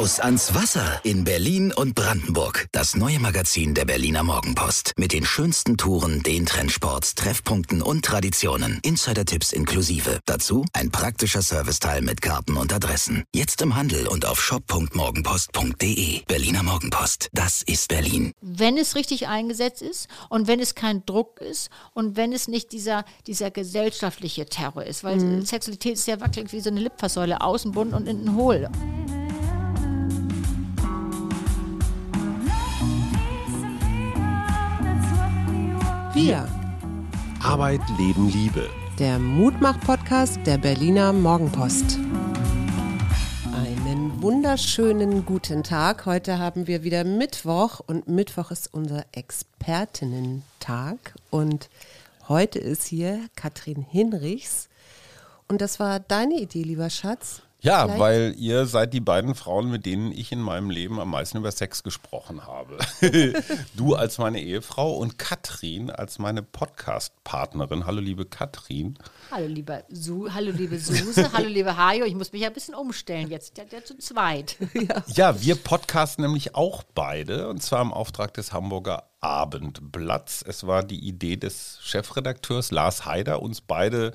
Raus ans Wasser in Berlin und Brandenburg. Das neue Magazin der Berliner Morgenpost. Mit den schönsten Touren, den Trendsports, Treffpunkten und Traditionen. Insider-Tipps inklusive. Dazu ein praktischer Serviceteil mit Karten und Adressen. Jetzt im Handel und auf shop.morgenpost.de. Berliner Morgenpost. Das ist Berlin. Wenn es richtig eingesetzt ist und wenn es kein Druck ist und wenn es nicht dieser, dieser gesellschaftliche Terror ist. Weil mhm. Sexualität ist ja wirklich wie so eine Lipfasäule. Außen bunt und innen hohl. Wir. Arbeit, Leben, Liebe. Der Mutmach-Podcast der Berliner Morgenpost. Einen wunderschönen guten Tag. Heute haben wir wieder Mittwoch und Mittwoch ist unser Expertinnen-Tag. Und heute ist hier Katrin Hinrichs. Und das war deine Idee, lieber Schatz. Ja, Vielleicht? weil ihr seid die beiden Frauen, mit denen ich in meinem Leben am meisten über Sex gesprochen habe. du als meine Ehefrau und Katrin als meine Podcast-Partnerin. Hallo, liebe Katrin. Hallo, liebe Su Hallo, liebe Suse. Hallo, liebe Hajo. Ich muss mich ja ein bisschen umstellen jetzt. Ja, ja zu zweit. ja. ja, wir podcasten nämlich auch beide und zwar im Auftrag des Hamburger Abendblatts. Es war die Idee des Chefredakteurs Lars Haider, uns beide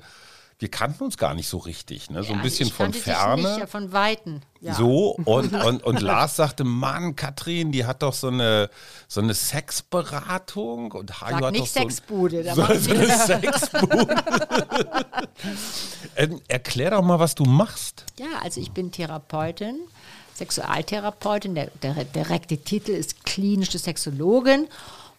wir kannten uns gar nicht so richtig, ne? so ein bisschen von ferne. Nicht, ja, von Weiten. Ja. So, und, und, und Lars sagte, Mann, Katrin, die hat doch so eine, so eine Sexberatung. Und Hajo hat nicht doch Sexbude. So, so, so eine Sexbude. ähm, erklär doch mal, was du machst. Ja, also ich bin Therapeutin. Sexualtherapeutin, der, der direkte Titel ist klinische Sexologin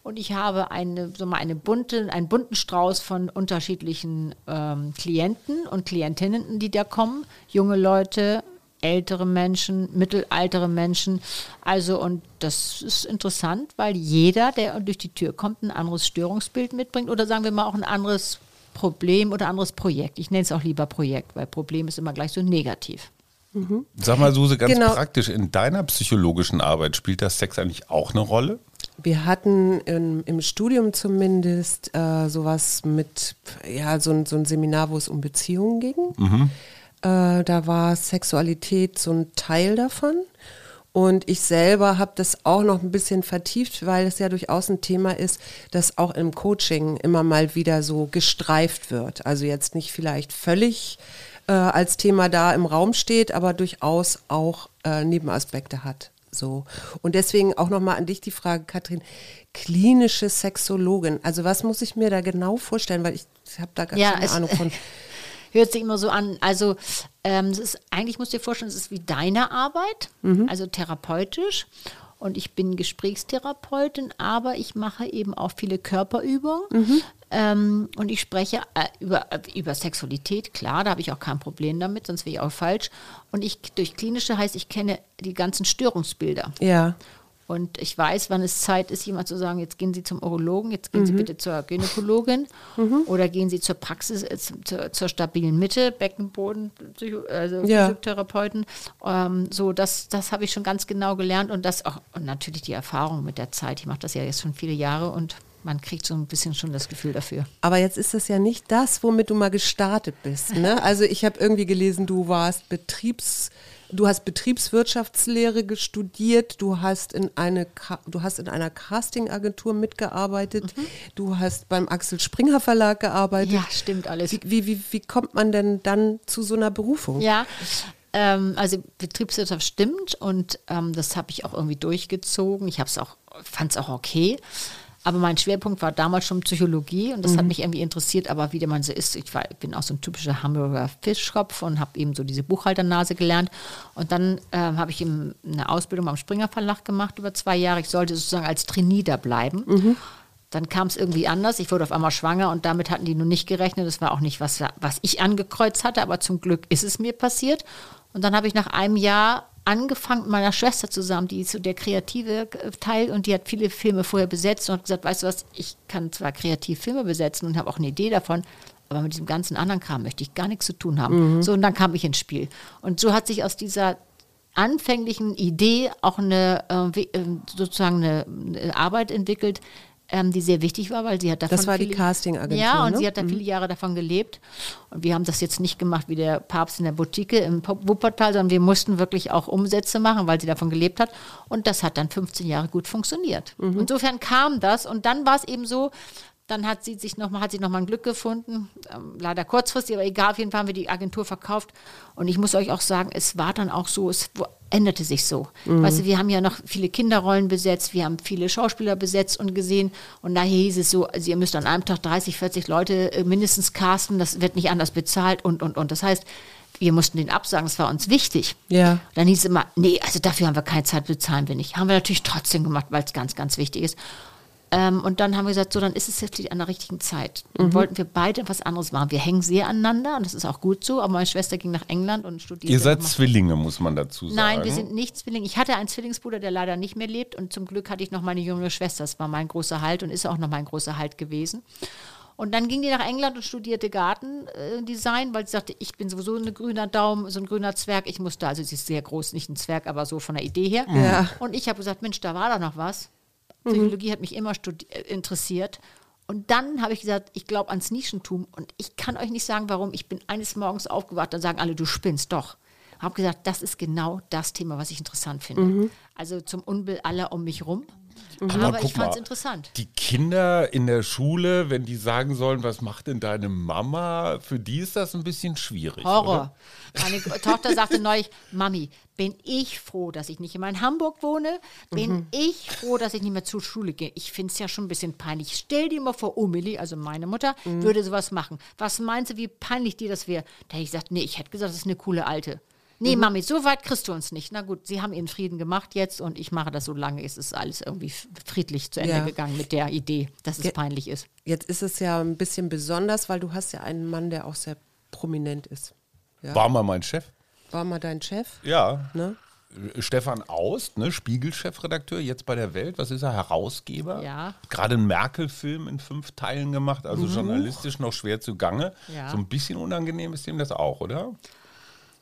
und ich habe eine, so mal eine bunte, einen bunten Strauß von unterschiedlichen ähm, Klienten und Klientinnen, die da kommen. Junge Leute, ältere Menschen, mittelaltere Menschen. Also, und das ist interessant, weil jeder, der durch die Tür kommt, ein anderes Störungsbild mitbringt oder sagen wir mal auch ein anderes Problem oder anderes Projekt. Ich nenne es auch lieber Projekt, weil Problem ist immer gleich so negativ. Mhm. Sag mal, Suse, ganz genau. praktisch, in deiner psychologischen Arbeit spielt das Sex eigentlich auch eine Rolle? Wir hatten in, im Studium zumindest äh, sowas mit, ja, so ein, so ein Seminar, wo es um Beziehungen ging. Mhm. Äh, da war Sexualität so ein Teil davon. Und ich selber habe das auch noch ein bisschen vertieft, weil es ja durchaus ein Thema ist, das auch im Coaching immer mal wieder so gestreift wird. Also jetzt nicht vielleicht völlig äh, als Thema da im Raum steht, aber durchaus auch äh, Nebenaspekte hat. So. Und deswegen auch nochmal an dich die Frage, Katrin, klinische Sexologin. Also was muss ich mir da genau vorstellen? Weil ich habe da gar ja, keine Ahnung von. Hört sich immer so an. Also ähm, es ist, eigentlich musst du dir vorstellen, es ist wie deine Arbeit, mhm. also therapeutisch. Und ich bin Gesprächstherapeutin, aber ich mache eben auch viele Körperübungen. Mhm. Ähm, und ich spreche äh, über, äh, über Sexualität, klar, da habe ich auch kein Problem damit, sonst wäre ich auch falsch. Und ich durch klinische heißt, ich kenne die ganzen Störungsbilder. Ja. Und ich weiß, wann es Zeit ist, jemand zu sagen, jetzt gehen Sie zum Urologen, jetzt gehen mhm. Sie bitte zur Gynäkologin mhm. oder gehen Sie zur Praxis, äh, zur, zur, stabilen Mitte, Beckenboden, Psycho, also ja. Physiotherapeuten. Ähm, so, das, das habe ich schon ganz genau gelernt und das auch, und natürlich die Erfahrung mit der Zeit. Ich mache das ja jetzt schon viele Jahre und man kriegt so ein bisschen schon das Gefühl dafür. Aber jetzt ist das ja nicht das, womit du mal gestartet bist. Ne? Also ich habe irgendwie gelesen, du warst Betriebs, du hast Betriebswirtschaftslehre studiert, du hast in eine, du hast in einer Castingagentur mitgearbeitet, mhm. du hast beim Axel Springer Verlag gearbeitet. Ja, stimmt alles. Wie, wie, wie, wie kommt man denn dann zu so einer Berufung? Ja, ähm, also Betriebswirtschaft stimmt und ähm, das habe ich auch irgendwie durchgezogen. Ich habe es auch, fand es auch okay. Aber mein Schwerpunkt war damals schon Psychologie und das mhm. hat mich irgendwie interessiert, aber wie der man so ist, ich, war, ich bin auch so ein typischer Hamburger Fischkopf und habe eben so diese Buchhalternase gelernt. Und dann äh, habe ich eben eine Ausbildung am Springer Verlag gemacht über zwei Jahre. Ich sollte sozusagen als Trainee da bleiben. Mhm. Dann kam es irgendwie anders. Ich wurde auf einmal schwanger und damit hatten die nur nicht gerechnet. Das war auch nicht, was, was ich angekreuzt hatte, aber zum Glück ist es mir passiert. Und dann habe ich nach einem Jahr angefangen mit meiner Schwester zusammen, die ist so der kreative Teil und die hat viele Filme vorher besetzt und hat gesagt, weißt du was, ich kann zwar kreativ Filme besetzen und habe auch eine Idee davon, aber mit diesem ganzen anderen Kram möchte ich gar nichts zu tun haben. Mhm. So, und dann kam ich ins Spiel. Und so hat sich aus dieser anfänglichen Idee auch eine äh, äh sozusagen eine Arbeit entwickelt, ähm, die sehr wichtig war, weil sie hat davon Das war die viele- Castingagentur, Ja, und ne? sie hat da viele Jahre davon gelebt. Und wir haben das jetzt nicht gemacht wie der Papst in der Boutique im Wuppertal, sondern wir mussten wirklich auch Umsätze machen, weil sie davon gelebt hat. Und das hat dann 15 Jahre gut funktioniert. Insofern kam das und dann war es eben so, dann hat sie sich noch mal, hat sie noch mal ein Glück gefunden, ähm, leider kurzfristig, aber egal, auf jeden Fall haben wir die Agentur verkauft. Und ich muss euch auch sagen, es war dann auch so, es änderte sich so. Weißt du, wir haben ja noch viele Kinderrollen besetzt, wir haben viele Schauspieler besetzt und gesehen. Und daher hieß es so, also ihr müsst an einem Tag 30, 40 Leute äh, mindestens casten, das wird nicht anders bezahlt und, und, und. Das heißt, wir mussten den absagen, das war uns wichtig. Ja. Dann hieß es immer, nee, also dafür haben wir keine Zeit, bezahlen wir nicht. Haben wir natürlich trotzdem gemacht, weil es ganz, ganz wichtig ist. Ähm, und dann haben wir gesagt, so, dann ist es jetzt an der richtigen Zeit. Dann wollten wir beide was anderes machen. Wir hängen sehr aneinander und das ist auch gut so, aber meine Schwester ging nach England und studierte. Ihr seid. Zwillinge, muss man dazu sagen. Nein, wir sind nicht Zwillinge. Ich hatte einen Zwillingsbruder, der leider nicht mehr lebt und zum Glück hatte ich noch meine jüngere Schwester. Das war mein großer Halt und ist auch noch mein großer Halt gewesen. Und dann ging die nach England und studierte Gartendesign, weil sie sagte, ich bin sowieso ein grüner Daumen, so ein grüner Zwerg. Ich muss da, also sie ist sehr groß, nicht ein Zwerg, aber so von der Idee her. Ja. Und ich habe gesagt, Mensch, da war doch noch was. Psychologie hat mich immer äh, interessiert. Und dann habe ich gesagt, ich glaube ans Nischentum. Und ich kann euch nicht sagen, warum. Ich bin eines Morgens aufgewacht, dann sagen alle, du spinnst doch. Habe gesagt, das ist genau das Thema, was ich interessant finde. Also zum Unbill aller um mich rum. Aber guck ich fand es interessant. Die Kinder in der Schule, wenn die sagen sollen, was macht denn deine Mama, für die ist das ein bisschen schwierig. Horror. Oder? Meine Tochter sagte neulich, Mami, bin ich froh, dass ich nicht mehr in Hamburg wohne? Bin Mhm. ich froh, dass ich nicht mehr zur Schule gehe? Ich finde es ja schon ein bisschen peinlich. Stell dir mal vor, Umili, also meine Mutter, Mhm. würde sowas machen. Was meinst du, wie peinlich dir das wäre? Da hätte ich gesagt, nee, ich hätte gesagt, das ist eine coole Alte. Nee, Mhm. Mami, so weit kriegst du uns nicht. Na gut, sie haben ihren Frieden gemacht jetzt und ich mache das so lange, es ist alles irgendwie friedlich zu Ende Ja. gegangen mit der Idee, dass es Ge- peinlich ist. Jetzt ist es ja ein bisschen besonders, weil du hast ja einen Mann, der auch sehr prominent ist. Ja. War mal mein Chef. War mal dein Chef, Ja. ne? Stefan Aust, ne, Spiegel-Chefredakteur, jetzt bei der Welt. Was ist er? Herausgeber. Ja. Gerade einen Merkel-Film in fünf Teilen gemacht, also journalistisch noch schwer zugange. Ja. So ein bisschen unangenehm ist ihm das auch, oder?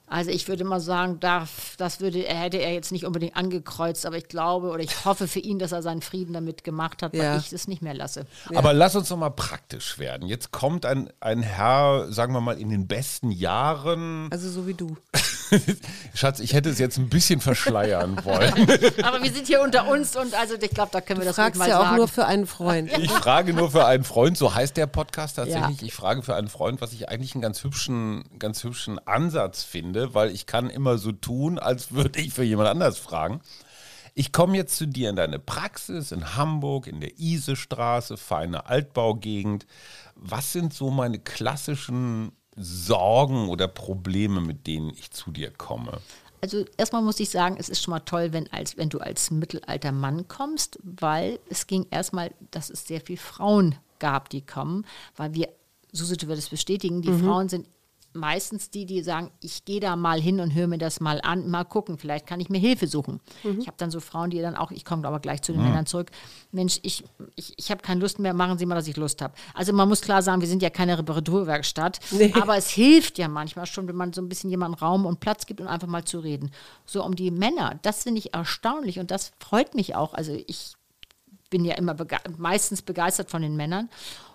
Also ich würde mal sagen, darf, das würde, er hätte er jetzt nicht unbedingt angekreuzt, aber ich glaube oder ich hoffe für ihn, dass er seinen Frieden damit gemacht hat, weil Ja. ich es nicht mehr lasse. Aber lass uns doch mal praktisch werden. Jetzt kommt ein, ein Herr, sagen wir mal, in den besten Jahren. Also so wie du. Schatz, ich hätte es jetzt ein bisschen verschleiern wollen. Aber wir sind hier unter uns und also ich glaube, da können wir Du das fragst mal ja auch sagen. nur für einen Freund. Ich frage nur für einen Freund, so heißt der Podcast tatsächlich. Ja. Ich frage für einen Freund, was ich eigentlich einen ganz hübschen, ganz hübschen Ansatz finde, weil ich kann immer so tun, als würde ich für jemand anders fragen. Ich komme jetzt zu dir in deine Praxis in Hamburg, in der Isestraße, feine Altbaugegend. Was sind so meine klassischen Sorgen oder Probleme, mit denen ich zu dir komme? Also erstmal muss ich sagen, es ist schon mal toll, wenn, als, wenn du als mittelalter Mann kommst, weil es ging erstmal, dass es sehr viele Frauen gab, die kommen, weil wir, Susi wird es bestätigen, die Frauen sind meistens die, die sagen, ich gehe da mal hin und höre mir das mal an, mal gucken, vielleicht kann ich mir Hilfe suchen. Ich habe dann so Frauen, die dann auch, ich komme aber gleich zu den Männern zurück, Mensch, ich, ich, ich habe keine Lust mehr, machen Sie mal, dass ich Lust habe. Also man muss klar sagen, wir sind ja keine Reparaturwerkstatt, Nee. aber es hilft ja manchmal schon, wenn man so ein bisschen jemandem Raum und Platz gibt und einfach mal zu reden. So um die Männer, das finde ich erstaunlich und das freut mich auch. Also ich bin ja immer bege meistens begeistert von den Männern.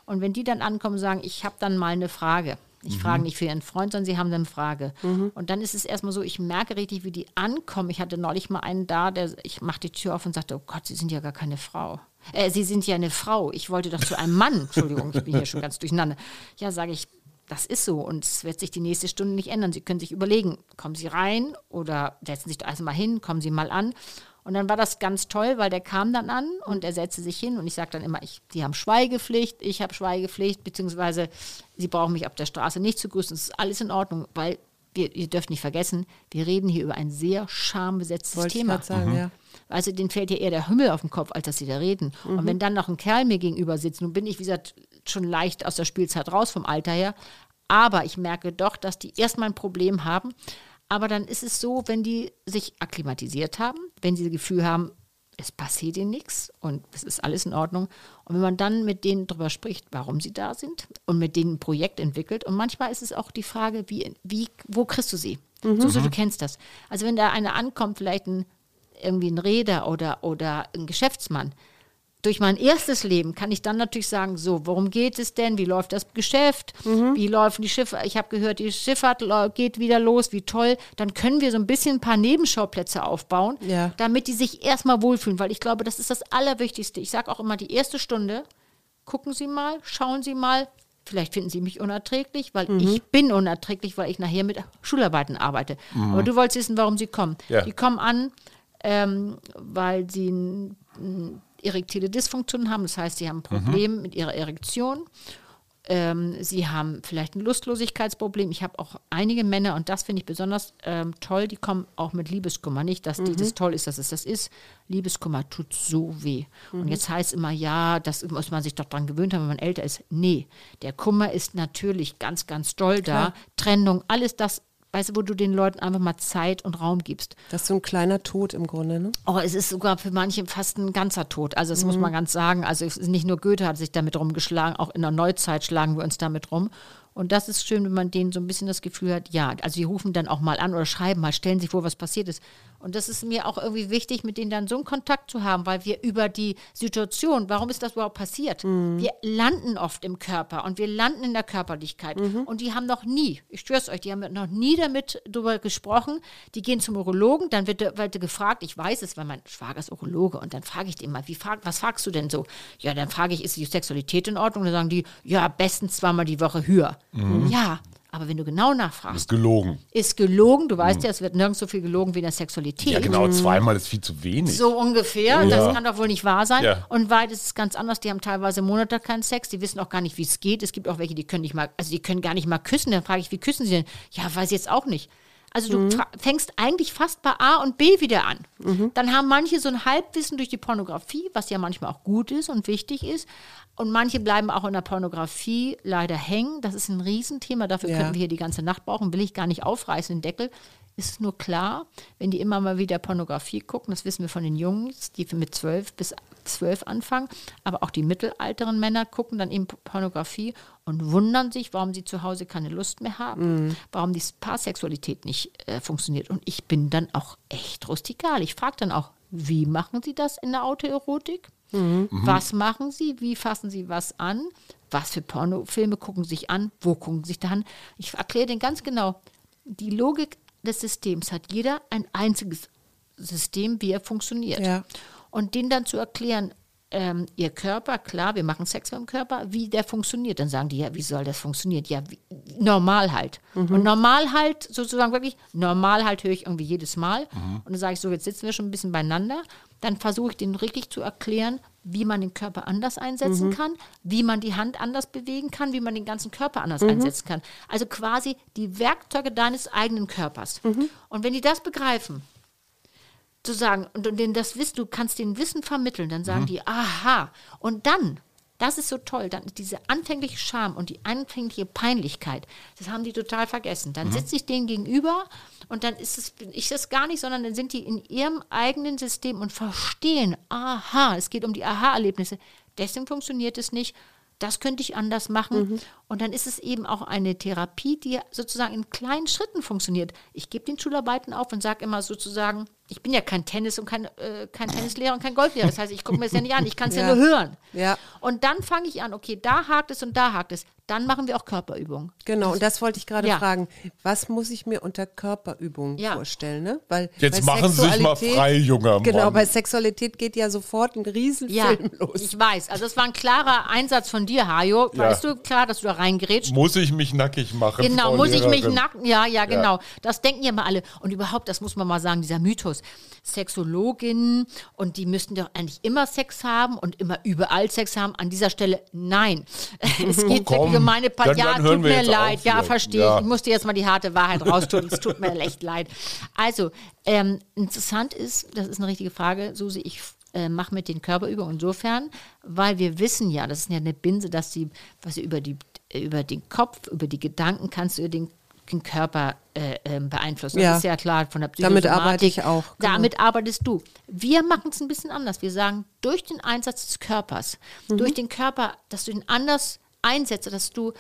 Und wenn die dann ankommen und sagen, ich habe dann mal eine Frage. Ich frage nicht für ihren Freund, sondern sie haben eine Frage. Und dann ist es erstmal so, ich merke richtig, wie die ankommen. Ich hatte neulich mal einen da, der, ich mache die Tür auf und sagte, oh Gott, Sie sind ja gar keine Frau. Äh, Sie sind ja eine Frau. Ich wollte doch zu einem Mann. Entschuldigung, ich bin hier schon ganz durcheinander. Ja, sage ich, das ist so und es wird sich die nächste Stunde nicht ändern. Sie können sich überlegen, kommen Sie rein oder setzen Sie sich doch erstmal hin, kommen Sie mal an. Und dann war das ganz toll, weil der kam dann an und er setzte sich hin und ich sage dann immer, ich, die haben Schweigepflicht, ich habe Schweigepflicht, beziehungsweise sie brauchen mich auf der Straße nicht zu grüßen. Es ist alles in Ordnung, weil wir, ihr dürft nicht vergessen, wir reden hier über ein sehr schambesetztes Wollte ich Thema. gerade sagen, ja. Also denen fällt ja eher der Himmel auf den Kopf, als dass sie da reden. Und wenn dann noch ein Kerl mir gegenüber sitzt, nun bin ich, wie gesagt, schon leicht aus der Spielzeit raus vom Alter her, aber ich merke doch, dass die erstmal ein Problem haben. Aber dann ist es so, wenn die sich akklimatisiert haben, wenn sie das Gefühl haben, es passiert ihnen nichts und es ist alles in Ordnung. Und wenn man dann mit denen darüber spricht, warum sie da sind und mit denen ein Projekt entwickelt. Und manchmal ist es auch die Frage, wie, wie, wo kriegst du sie? So, so, du kennst das. Also wenn da einer ankommt, vielleicht ein, irgendwie ein Räder oder, oder ein Geschäftsmann, durch mein erstes Leben kann ich dann natürlich sagen, so, worum geht es denn? Wie läuft das Geschäft? Wie laufen die Schiffe? Ich habe gehört, die Schifffahrt geht wieder los, wie toll. Dann können wir so ein bisschen ein paar Nebenschauplätze aufbauen, Ja. damit die sich erstmal wohlfühlen, weil ich glaube, das ist das Allerwichtigste. Ich sage auch immer, die erste Stunde, gucken Sie mal, schauen Sie mal, vielleicht finden Sie mich unerträglich, weil ich bin unerträglich, weil ich nachher mit Schularbeiten arbeite. Aber du wolltest wissen, warum sie kommen. Ja. Die kommen an, ähm, weil sie ein, ein erektile Dysfunktion haben, das heißt, sie haben ein Problem mit ihrer Erektion. Ähm, sie haben vielleicht ein Lustlosigkeitsproblem. Ich habe auch einige Männer, und das finde ich besonders ähm, toll, die kommen auch mit Liebeskummer. Nicht, dass die, das toll ist, dass es das ist. Liebeskummer tut so weh. Und jetzt heißt immer, ja, das muss man sich doch dran gewöhnt haben, wenn man älter ist. Nee, der Kummer ist natürlich ganz, ganz doll da. Trennung, alles das, weißt du, wo du den Leuten einfach mal Zeit und Raum gibst. Das ist so ein kleiner Tod im Grunde, ne? Oh, es ist sogar für manche fast ein ganzer Tod. Also das muss man ganz sagen. Also es ist nicht nur Goethe hat sich damit rumgeschlagen, auch in der Neuzeit schlagen wir uns damit rum. Und das ist schön, wenn man denen so ein bisschen das Gefühl hat, ja, also die rufen dann auch mal an oder schreiben mal, stellen sich vor, was passiert ist. Und das ist mir auch irgendwie wichtig, mit denen dann so einen Kontakt zu haben, weil wir über die Situation, warum ist das überhaupt passiert? Wir landen oft im Körper und wir landen in der Körperlichkeit. Und die haben noch nie, ich schwör's euch, die haben noch nie damit drüber gesprochen. Die gehen zum Urologen, dann wird, wird gefragt, ich weiß es, weil mein Schwager ist Urologe und dann frage ich den mal, wie frag, was fragst du denn so? Ja, dann frage ich, ist die Sexualität in Ordnung? Dann sagen die, ja, bestens zweimal die Woche höher. Ja, aber wenn du genau nachfragst, Ist gelogen. ist gelogen, du weißt ja, es wird nirgends so viel gelogen wie in der Sexualität. Ja, genau, zweimal ist viel zu wenig. So ungefähr. Das kann doch wohl nicht wahr sein. Ja. Und weit ist es ganz anders. Die haben teilweise Monate keinen Sex. Die wissen auch gar nicht, wie es geht. Es gibt auch welche, die können nicht mal, also die können gar nicht mal küssen. Dann frage ich, wie küssen sie denn? Ja, weiß ich jetzt auch nicht. Also du fra- fängst eigentlich fast bei A und B wieder an. Dann haben manche so ein Halbwissen durch die Pornografie, was ja manchmal auch gut ist und wichtig ist. Und manche bleiben auch in der Pornografie leider hängen. Das ist ein Riesenthema. Dafür Ja. könnten wir hier die ganze Nacht brauchen. Will ich gar nicht aufreißen, den Deckel. Ist nur klar, wenn die immer mal wieder Pornografie gucken, das wissen wir von den Jungs, die mit zwölf bis zwölf anfangen, aber auch die mittelalteren Männer gucken dann eben Pornografie und wundern sich, warum sie zu Hause keine Lust mehr haben, warum die Paarsexualität nicht äh, funktioniert. Und ich bin dann auch echt rustikal. Ich frage dann auch, wie machen Sie das in der Autoerotik? Was machen Sie? Wie fassen Sie was an? Was für Pornofilme gucken Sie sich an? Wo gucken Sie sich da an? Ich erkläre denen ganz genau, die Logik des Systems hat jeder ein einziges System, wie er funktioniert. Ja. Und denen dann zu erklären, ähm, ihr Körper, klar, wir machen Sex mit dem Körper, wie der funktioniert. Dann sagen die, ja, wie soll das funktionieren? Ja, wie, normal halt. Und normal halt, sozusagen wirklich, normal halt höre ich irgendwie jedes Mal. Und dann sage ich so, jetzt sitzen wir schon ein bisschen beieinander. Dann versuche ich denen wirklich zu erklären, wie man den Körper anders einsetzen kann, wie man die Hand anders bewegen kann, wie man den ganzen Körper anders einsetzen kann. Also quasi die Werkzeuge deines eigenen Körpers. Und wenn die das begreifen, zu sagen, und, und denen das Wissen, du kannst den Wissen vermitteln, dann sagen die, aha. Und dann, das ist so toll, dann diese anfängliche Scham und die anfängliche Peinlichkeit, das haben die total vergessen. Dann sitze ich denen gegenüber und dann ist es, bin ich das gar nicht, sondern dann sind die in ihrem eigenen System und verstehen, aha, es geht um die Aha-Erlebnisse. Deswegen funktioniert es nicht. Das könnte ich anders machen. Und dann ist es eben auch eine Therapie, die sozusagen in kleinen Schritten funktioniert. Ich gebe den Schularbeiten auf und sage immer sozusagen, ich bin ja kein Tennis und kein, äh, kein Tennislehrer und kein Golflehrer. Das heißt, ich gucke mir das ja nicht an, ich kann es ja. Ja. nur hören. Ja. Und dann fange ich an, okay, da hakt es und da hakt es. Dann machen wir auch Körperübungen. Genau, und das wollte ich gerade Ja. fragen. Was muss ich mir unter Körperübungen Ja. vorstellen? Ne? Weil Jetzt machen Sie sich mal frei, junger Mann. Genau, bei Sexualität geht ja sofort ein Riesenfilm Ja, los. ich weiß. Also das war ein klarer Einsatz von dir, Hajo. Ja. Weißt du, klar, dass du da reingerätst. Muss ich mich nackig machen? Genau, Frau muss ich mich Lehrerin? nacken? Ja, ja, genau. Das denken ja mal alle. Und überhaupt, das muss man mal sagen, dieser Mythos. Sexologinnen und die müssten doch eigentlich immer Sex haben und immer überall Sex haben. An dieser Stelle nein. Es geht komm, für gemeine dann- Part. Ja, tut mir leid. auf Ja, verstehe Ja. ich. Ich musste jetzt mal die harte Wahrheit raustun. Es tut mir echt leid. Also, ähm, interessant ist, das ist eine richtige Frage, Susi, ich äh, mache mit den Körperübungen insofern, weil wir wissen ja, das ist ja eine Binse, dass die, was sie über, die, über den Kopf, über die Gedanken kannst du den, den Körper äh, ähm, beeinflussen. Das Ja. ist ja klar von der Damit Psychosomatik. arbeite ich auch, genau. Damit arbeitest du. Wir machen es ein bisschen anders. Wir sagen, durch den Einsatz des Körpers, Mhm. durch den Körper, dass du ihn anders einsetzt, dass du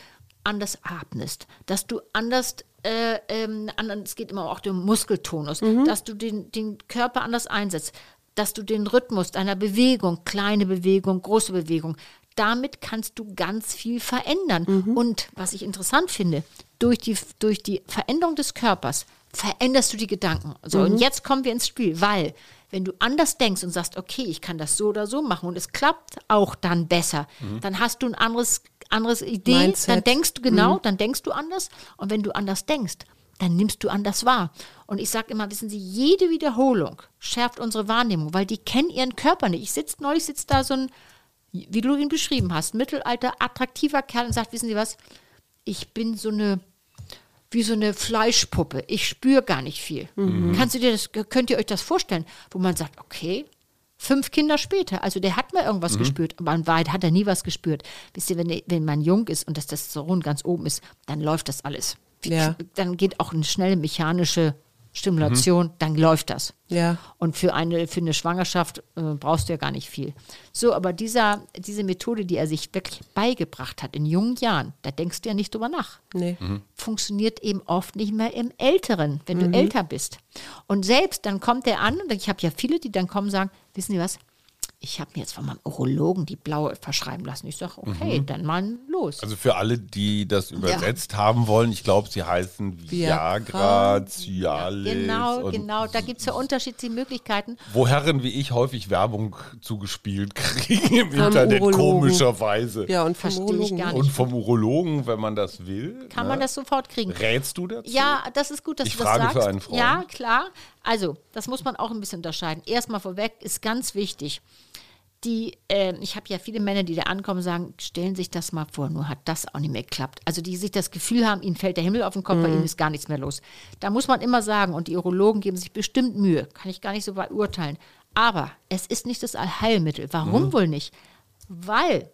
anders atmest, dass du anders, äh, ähm, es geht immer auch um Muskeltonus, Mhm. dass du den, den Körper anders einsetzt. dass du den Rhythmus deiner Bewegung, kleine Bewegung, große Bewegung, damit kannst du ganz viel verändern. Und was ich interessant finde, durch die, durch die Veränderung des Körpers veränderst du die Gedanken. So, und jetzt kommen wir ins Spiel, weil wenn du anders denkst und sagst, okay, ich kann das so oder so machen und es klappt auch dann besser, dann hast du ein anderes, anderes Idee, Mindset. dann denkst du genau, dann denkst du anders und wenn du anders denkst, dann nimmst du anders wahr. Und ich sage immer, wissen Sie, jede Wiederholung schärft unsere Wahrnehmung, weil die kennen ihren Körper nicht. Ich sitze neulich sitzt da so ein, wie du ihn beschrieben hast, mittelalter, attraktiver Kerl und sagt, wissen Sie was, ich bin so eine wie so eine Fleischpuppe. Ich spüre gar nicht viel. Kannst du dir das, könnt ihr euch das vorstellen, wo man sagt, okay, fünf Kinder später, also der hat mal irgendwas gespürt, aber in Wahrheit hat er nie was gespürt. Wisst ihr, wenn, wenn man jung ist und das Testosteron ganz oben ist, dann läuft das alles. Ja. Dann geht auch eine schnelle mechanische Stimulation, dann läuft das. Ja. Und für eine, für eine Schwangerschaft äh, brauchst du ja gar nicht viel. So, aber dieser, diese Methode, die er sich wirklich beigebracht hat in jungen Jahren, da denkst du ja nicht drüber nach. Nee. Funktioniert eben oft nicht mehr im Älteren, wenn du älter bist. Und selbst dann kommt er an, und ich habe ja viele, die dann kommen und sagen, wissen Sie was, ich habe mir jetzt von meinem Urologen die blaue verschreiben lassen. Ich sage, okay, dann mal los. Also für alle, die das übersetzt haben wollen, ich glaube, sie heißen Viagra. Cialis. genau, und genau, da gibt es ja unterschiedliche Möglichkeiten. Wo Herren wie ich häufig Werbung zugespielt kriegen im Internet, Urologen. komischerweise. Ja, und vom Verstehe ich Urologen. gar Und nicht. vom Urologen, wenn man das will. Kann ne? man das sofort kriegen? Rätst du dazu? Ja, das ist gut, dass Ich du das frage sagst. für einen Freund. Ja, klar. Also, das muss man auch ein bisschen unterscheiden. Erstmal vorweg ist ganz wichtig. Die, äh, ich habe ja viele Männer, die da ankommen und sagen, stellen sich das mal vor, nur hat das auch nicht mehr geklappt. Also die sich das Gefühl haben, ihnen fällt der Himmel auf den Kopf, bei ihnen ist gar nichts mehr los. Da muss man immer sagen, und die Urologen geben sich bestimmt Mühe, kann ich gar nicht so weit urteilen. Aber es ist nicht das Allheilmittel. Warum wohl nicht? Weil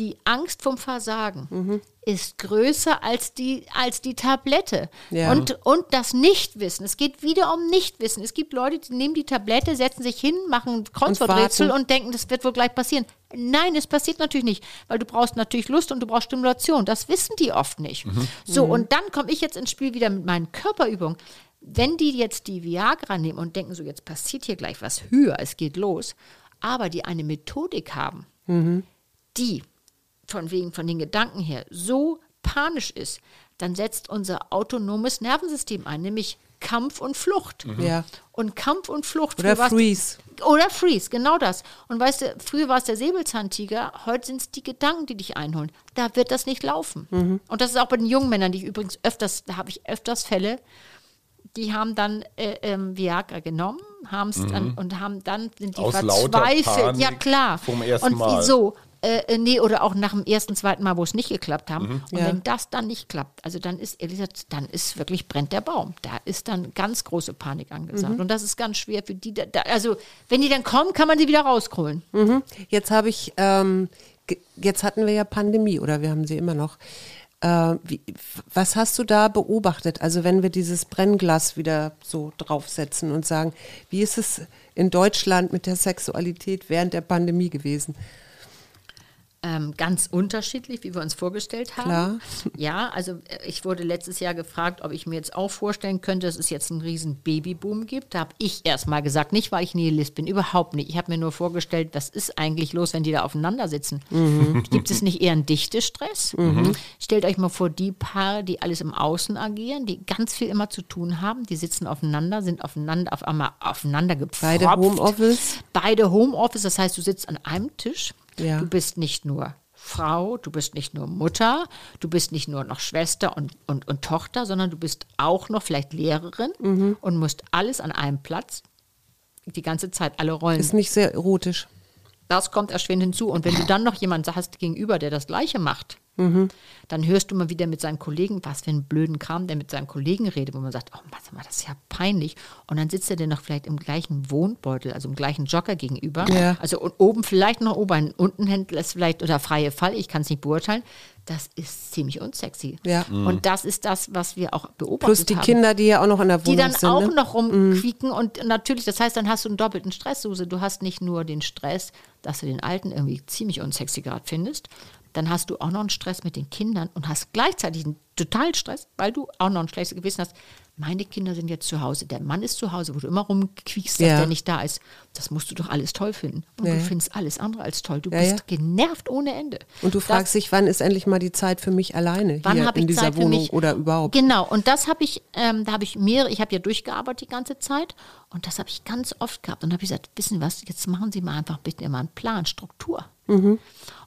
die Angst vom Versagen ist größer als die, als die Tablette. Ja. Und, und das Nichtwissen. Es geht wieder um Nichtwissen. Es gibt Leute, die nehmen die Tablette, setzen sich hin, machen Kreuzworträtsel warten. und, denken, das wird wohl gleich passieren. Nein, es passiert natürlich nicht, weil du brauchst natürlich Lust und du brauchst Stimulation. Das wissen die oft nicht. So, und dann komme ich jetzt ins Spiel wieder mit meinen Körperübungen. Wenn die jetzt die Viagra nehmen und denken, so jetzt passiert hier gleich was höher, es geht los, aber die eine Methodik haben, die von wegen von den Gedanken her so panisch ist, dann setzt unser autonomes Nervensystem ein, nämlich Kampf und Flucht. Ja. Und Kampf und Flucht. Oder Freeze. Oder Freeze, genau das. Und weißt du, früher war es der Säbelzahntiger, heute sind es die Gedanken, die dich einholen. Da wird das nicht laufen. Mhm. Und das ist auch bei den jungen Männern, die ich übrigens öfters, da habe ich öfters Fälle, die haben dann äh, ähm, Viagra genommen, haben es dann und haben dann sind die Mhm. Aus verzweifelt. ja klar. vom ersten und Mal. wieso? Äh, äh, nee, oder auch nach dem ersten, zweiten Mal, wo es nicht geklappt haben. Mhm. Und Ja. wenn das dann nicht klappt, also dann ist ehrlich gesagt, dann ist wirklich brennt der Baum. Da ist dann ganz große Panik angesagt. Mhm. Und das ist ganz schwer für die. Da, da, also wenn die dann kommen, kann man sie wieder rausholen. Jetzt habe ich, ähm, jetzt hatten wir ja Pandemie oder wir haben sie immer noch. Äh, wie, was hast du da beobachtet? Also wenn wir dieses Brennglas wieder so draufsetzen und sagen, wie ist es in Deutschland mit der Sexualität während der Pandemie gewesen? Ähm, ganz unterschiedlich, wie wir uns vorgestellt haben. Klar. Ja, also äh, ich wurde letztes Jahr gefragt, ob ich mir jetzt auch vorstellen könnte, dass es jetzt einen riesen Babyboom gibt. Da habe ich erst mal gesagt, nicht weil ich Nihilist bin, überhaupt nicht. Ich habe mir nur vorgestellt, was ist eigentlich los, wenn die da aufeinander sitzen? Gibt es nicht eher einen Dichtestress? Stellt euch mal vor, die Paare, die alles im Außen agieren, die ganz viel immer zu tun haben, die sitzen aufeinander, sind aufeinander auf einmal aufeinander gepfropft. Beide Homeoffice? Beide Homeoffice, das heißt, du sitzt an einem Tisch, Ja. du bist nicht nur Frau, du bist nicht nur Mutter, du bist nicht nur noch Schwester und, und, und Tochter, sondern du bist auch noch vielleicht Lehrerin Mhm. und musst alles an einem Platz, die ganze Zeit, alle Rollen. Ist nicht sehr erotisch. Das kommt erschwerend hinzu. Und wenn du dann noch jemanden hast gegenüber, der das Gleiche macht, Mhm. dann hörst du mal wieder mit seinen Kollegen, was für einen blöden Kram der mit seinen Kollegen redet, wo man sagt, oh warte mal, das ist ja peinlich. Und dann sitzt er dir noch vielleicht im gleichen Wohnbeutel, also im gleichen Jogger gegenüber. Ja. Also und oben vielleicht noch oben, unten es vielleicht oder freie Fall, ich kann es nicht beurteilen. Das ist ziemlich unsexy. Ja. Und das ist das, was wir auch beobachtet Plus die haben Kinder, die ja auch noch in der die Wohnung dann sind. auch ne? noch rumquieken und natürlich, das heißt, dann hast du einen doppelten Stress, Suse. Du hast nicht nur den Stress, dass du den Alten irgendwie ziemlich unsexy gerade findest, dann hast du auch noch einen Stress mit den Kindern und hast gleichzeitig einen totalen Stress, weil du auch noch ein schlechtes Gewissen hast. Meine Kinder sind jetzt zu Hause, der Mann ist zu Hause, wo du immer rumquiekst, dass Ja. der nicht da ist. Das musst du doch alles toll finden. Und Ja, du findest alles andere als toll. Du Ja, bist genervt ohne Ende. Und du Das- fragst dich, wann ist endlich mal die Zeit für mich alleine Wann hier in ich dieser Zeit Wohnung oder überhaupt? Genau, und das habe ich, ähm, da habe ich mehrere, ich habe ja durchgearbeitet die ganze Zeit und das habe ich ganz oft gehabt. Und habe ich gesagt, wissen Sie was, jetzt machen Sie mal einfach bitte mal einen Plan, Struktur.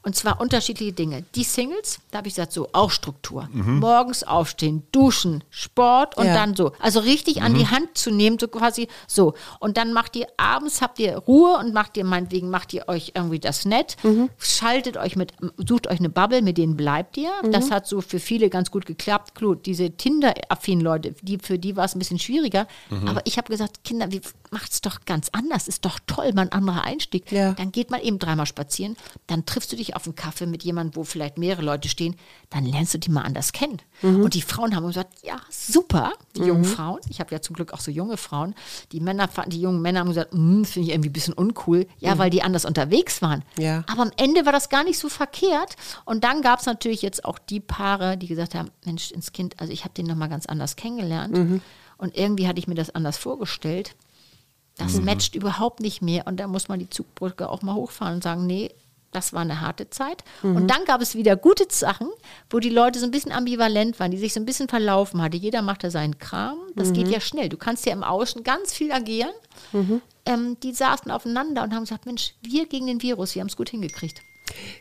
Und zwar unterschiedliche Dinge. Die Singles, da habe ich gesagt, so auch Struktur. Morgens aufstehen, duschen, Sport und Ja. dann so. Also richtig an die Hand zu nehmen, so quasi so. Und dann macht ihr abends, habt ihr Ruhe und macht ihr meinetwegen, macht ihr euch irgendwie das nett, schaltet euch mit, sucht euch eine Bubble, mit denen bleibt ihr. Das hat so für viele ganz gut geklappt. Klar, diese Tinder-affinen Leute, die, für die war es ein bisschen schwieriger. Aber ich habe gesagt, Kinder, wie macht's doch ganz anders. Ist doch toll, mal ein anderer Einstieg. Ja. Dann geht man eben dreimal spazieren. Dann triffst du dich auf einen Kaffee mit jemandem, wo vielleicht mehrere Leute stehen. Dann lernst du die mal anders kennen. Und die Frauen haben gesagt, ja, super, die jungen Frauen. Ich habe ja zum Glück auch so junge Frauen. Die Männer, fanden- die jungen Männer haben gesagt, "Hm, finde ich irgendwie ein bisschen uncool. Ja, weil die anders unterwegs waren. Ja. Aber am Ende war das gar nicht so verkehrt. Und dann gab es natürlich jetzt auch die Paare, die gesagt haben, Mensch, ins Kind, also ich habe den nochmal ganz anders kennengelernt. Und irgendwie hatte ich mir das anders vorgestellt. Das matcht überhaupt nicht mehr. Und da muss man die Zugbrücke auch mal hochfahren und sagen, nee, das war eine harte Zeit. Und dann gab es wieder gute Sachen, wo die Leute so ein bisschen ambivalent waren, die sich so ein bisschen verlaufen hatte. Jeder machte seinen Kram. Das geht ja schnell. Du kannst ja im Außen ganz viel agieren. Ähm, die saßen aufeinander und haben gesagt, Mensch, wir gegen den Virus, wir haben es gut hingekriegt.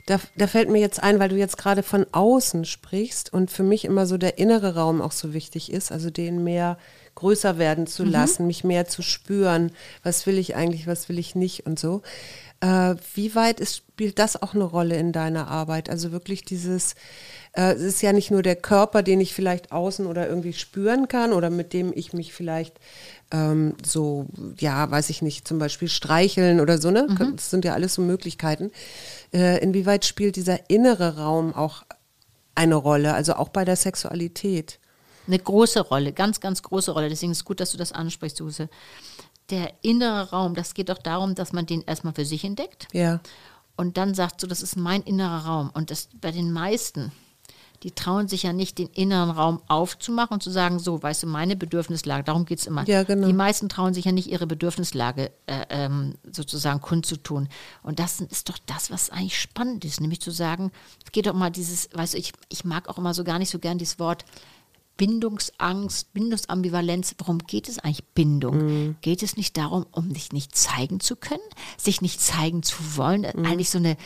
Da, da fällt mir jetzt ein, weil du jetzt gerade von außen sprichst und für mich immer so der innere Raum auch so wichtig ist, also den mehr größer werden zu lassen, mich mehr zu spüren, was will ich eigentlich, was will ich nicht und so. Äh, wie weit ist, spielt das auch eine Rolle in deiner Arbeit? Also wirklich dieses, äh, es ist ja nicht nur der Körper, den ich vielleicht außen oder irgendwie spüren kann oder mit dem ich mich vielleicht ähm, so, ja, weiß ich nicht, zum Beispiel streicheln oder so, ne? Das sind ja alles so Möglichkeiten. Äh, inwieweit spielt dieser innere Raum auch eine Rolle, also auch bei der Sexualität? Eine große Rolle, ganz, ganz große Rolle. Deswegen ist es gut, dass du das ansprichst, Suse. Der innere Raum, das geht doch darum, dass man den erstmal für sich entdeckt Ja. und dann sagt so, das ist mein innerer Raum. Und das bei den meisten, die trauen sich ja nicht, den inneren Raum aufzumachen und zu sagen, so, weißt du, meine Bedürfnislage, darum geht es immer. Ja, genau. Die meisten trauen sich ja nicht, ihre Bedürfnislage äh, ähm, sozusagen kundzutun. Und das ist doch das, was eigentlich spannend ist, nämlich zu sagen, es geht doch mal dieses, weißt du, ich, ich mag auch immer so gar nicht so gern dieses Wort Bindungsangst, Bindungsambivalenz, worum geht es eigentlich Bindung? Geht es nicht darum, um sich nicht zeigen zu können, sich nicht zeigen zu wollen, eigentlich so eine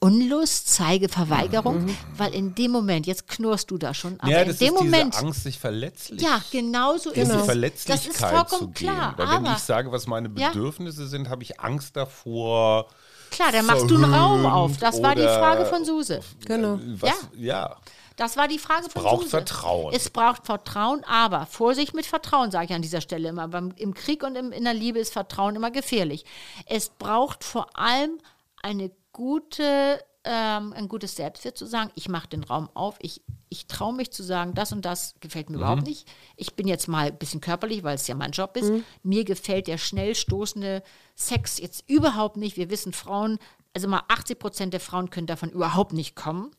Zeigeunlust, Zeigeverweigerung, weil in dem Moment, jetzt knurrst du da schon, aber ja, in das dem ist Moment, diese Angst, sich verletzlich ja, genau so ist es. Verletzlichkeit Das ist vollkommen zu gehen. klar, Weil wenn aber ich sage, was meine Ja. Bedürfnisse sind, habe ich Angst davor. klar, dann machst du einen Raum auf. Das war die Frage von Suse. Genau. Was, ja. Das war die Frage von braucht Suse. Vertrauen. Es braucht Vertrauen, aber Vorsicht mit Vertrauen, sage ich an dieser Stelle immer. Beim, Im Krieg und im, in der Liebe ist Vertrauen immer gefährlich. Es braucht vor allem eine gute, ähm, ein gutes Selbstwert zu sagen, ich mache den Raum auf, ich, ich traue mich zu sagen, das und das gefällt mir überhaupt nicht. Ich bin jetzt mal ein bisschen körperlich, weil es ja mein Job ist. Mir gefällt der schnell stoßende Sex jetzt überhaupt nicht. Wir wissen, Frauen, also mal 80 Prozent der Frauen können davon überhaupt nicht kommen.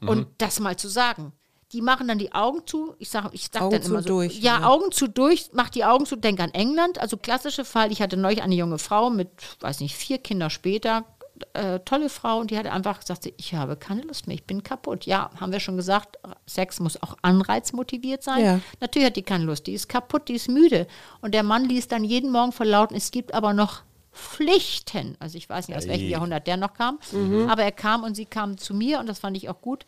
Und das mal zu sagen. Die machen dann die Augen zu. Ich sage ich sag Augen dann zu immer so, durch, Ja, ja. Augen zu durch, mach die Augen zu, denk an England. Also klassische Fall, ich hatte neulich eine junge Frau mit, weiß nicht, vier Kinder später, äh, tolle Frau und die hatte einfach gesagt, sie, ich habe keine Lust mehr, ich bin kaputt. Ja, haben wir schon gesagt, Sex muss auch anreizmotiviert sein. Ja. Natürlich hat die keine Lust, die ist kaputt, die ist müde. Und der Mann liest dann jeden Morgen verlauten, es gibt aber noch Pflichten. Also ich weiß nicht, aus welchem. Jahrhundert der noch kam, aber er kam und sie kam zu mir und das fand ich auch gut.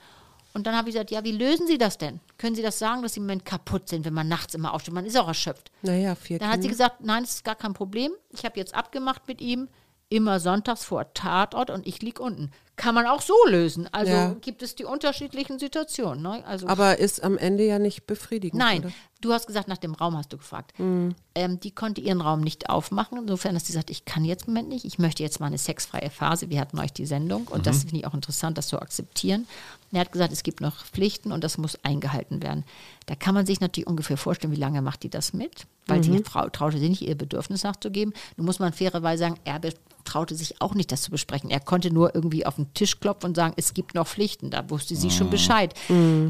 Und dann habe ich gesagt, ja, wie lösen Sie das denn? Können Sie das sagen, dass Sie im Moment kaputt sind, wenn man nachts immer aufsteht? Man ist auch erschöpft. Naja, vier Dann hat sie gesagt, nein, das ist gar kein Problem. Ich habe jetzt abgemacht mit ihm, immer sonntags vor Tatort und ich lieg unten. Kann man auch so lösen. Also Ja. gibt es die unterschiedlichen Situationen. Ne? Also Aber ist am Ende ja nicht befriedigend. Nein, Oder? du hast gesagt, nach dem Raum hast du gefragt. Mhm. Ähm, die konnte ihren Raum nicht aufmachen, insofern, dass sie sagt, ich kann jetzt im Moment nicht, ich möchte jetzt mal eine sexfreie Phase. Wir hatten euch die Sendung und Mhm. das finde ich auch interessant, das zu akzeptieren. Und er hat gesagt, es gibt noch Pflichten und das muss eingehalten werden. Da kann man sich natürlich ungefähr vorstellen, wie lange macht die das mit, weil Mhm. die Frau traute sich nicht, ihr Bedürfnis nachzugeben. Nun muss man fairerweise sagen, er traute sich auch nicht, das zu besprechen. Er konnte nur irgendwie auf den Tisch klopfen und sagen, es gibt noch Pflichten. Da wusste sie schon Bescheid.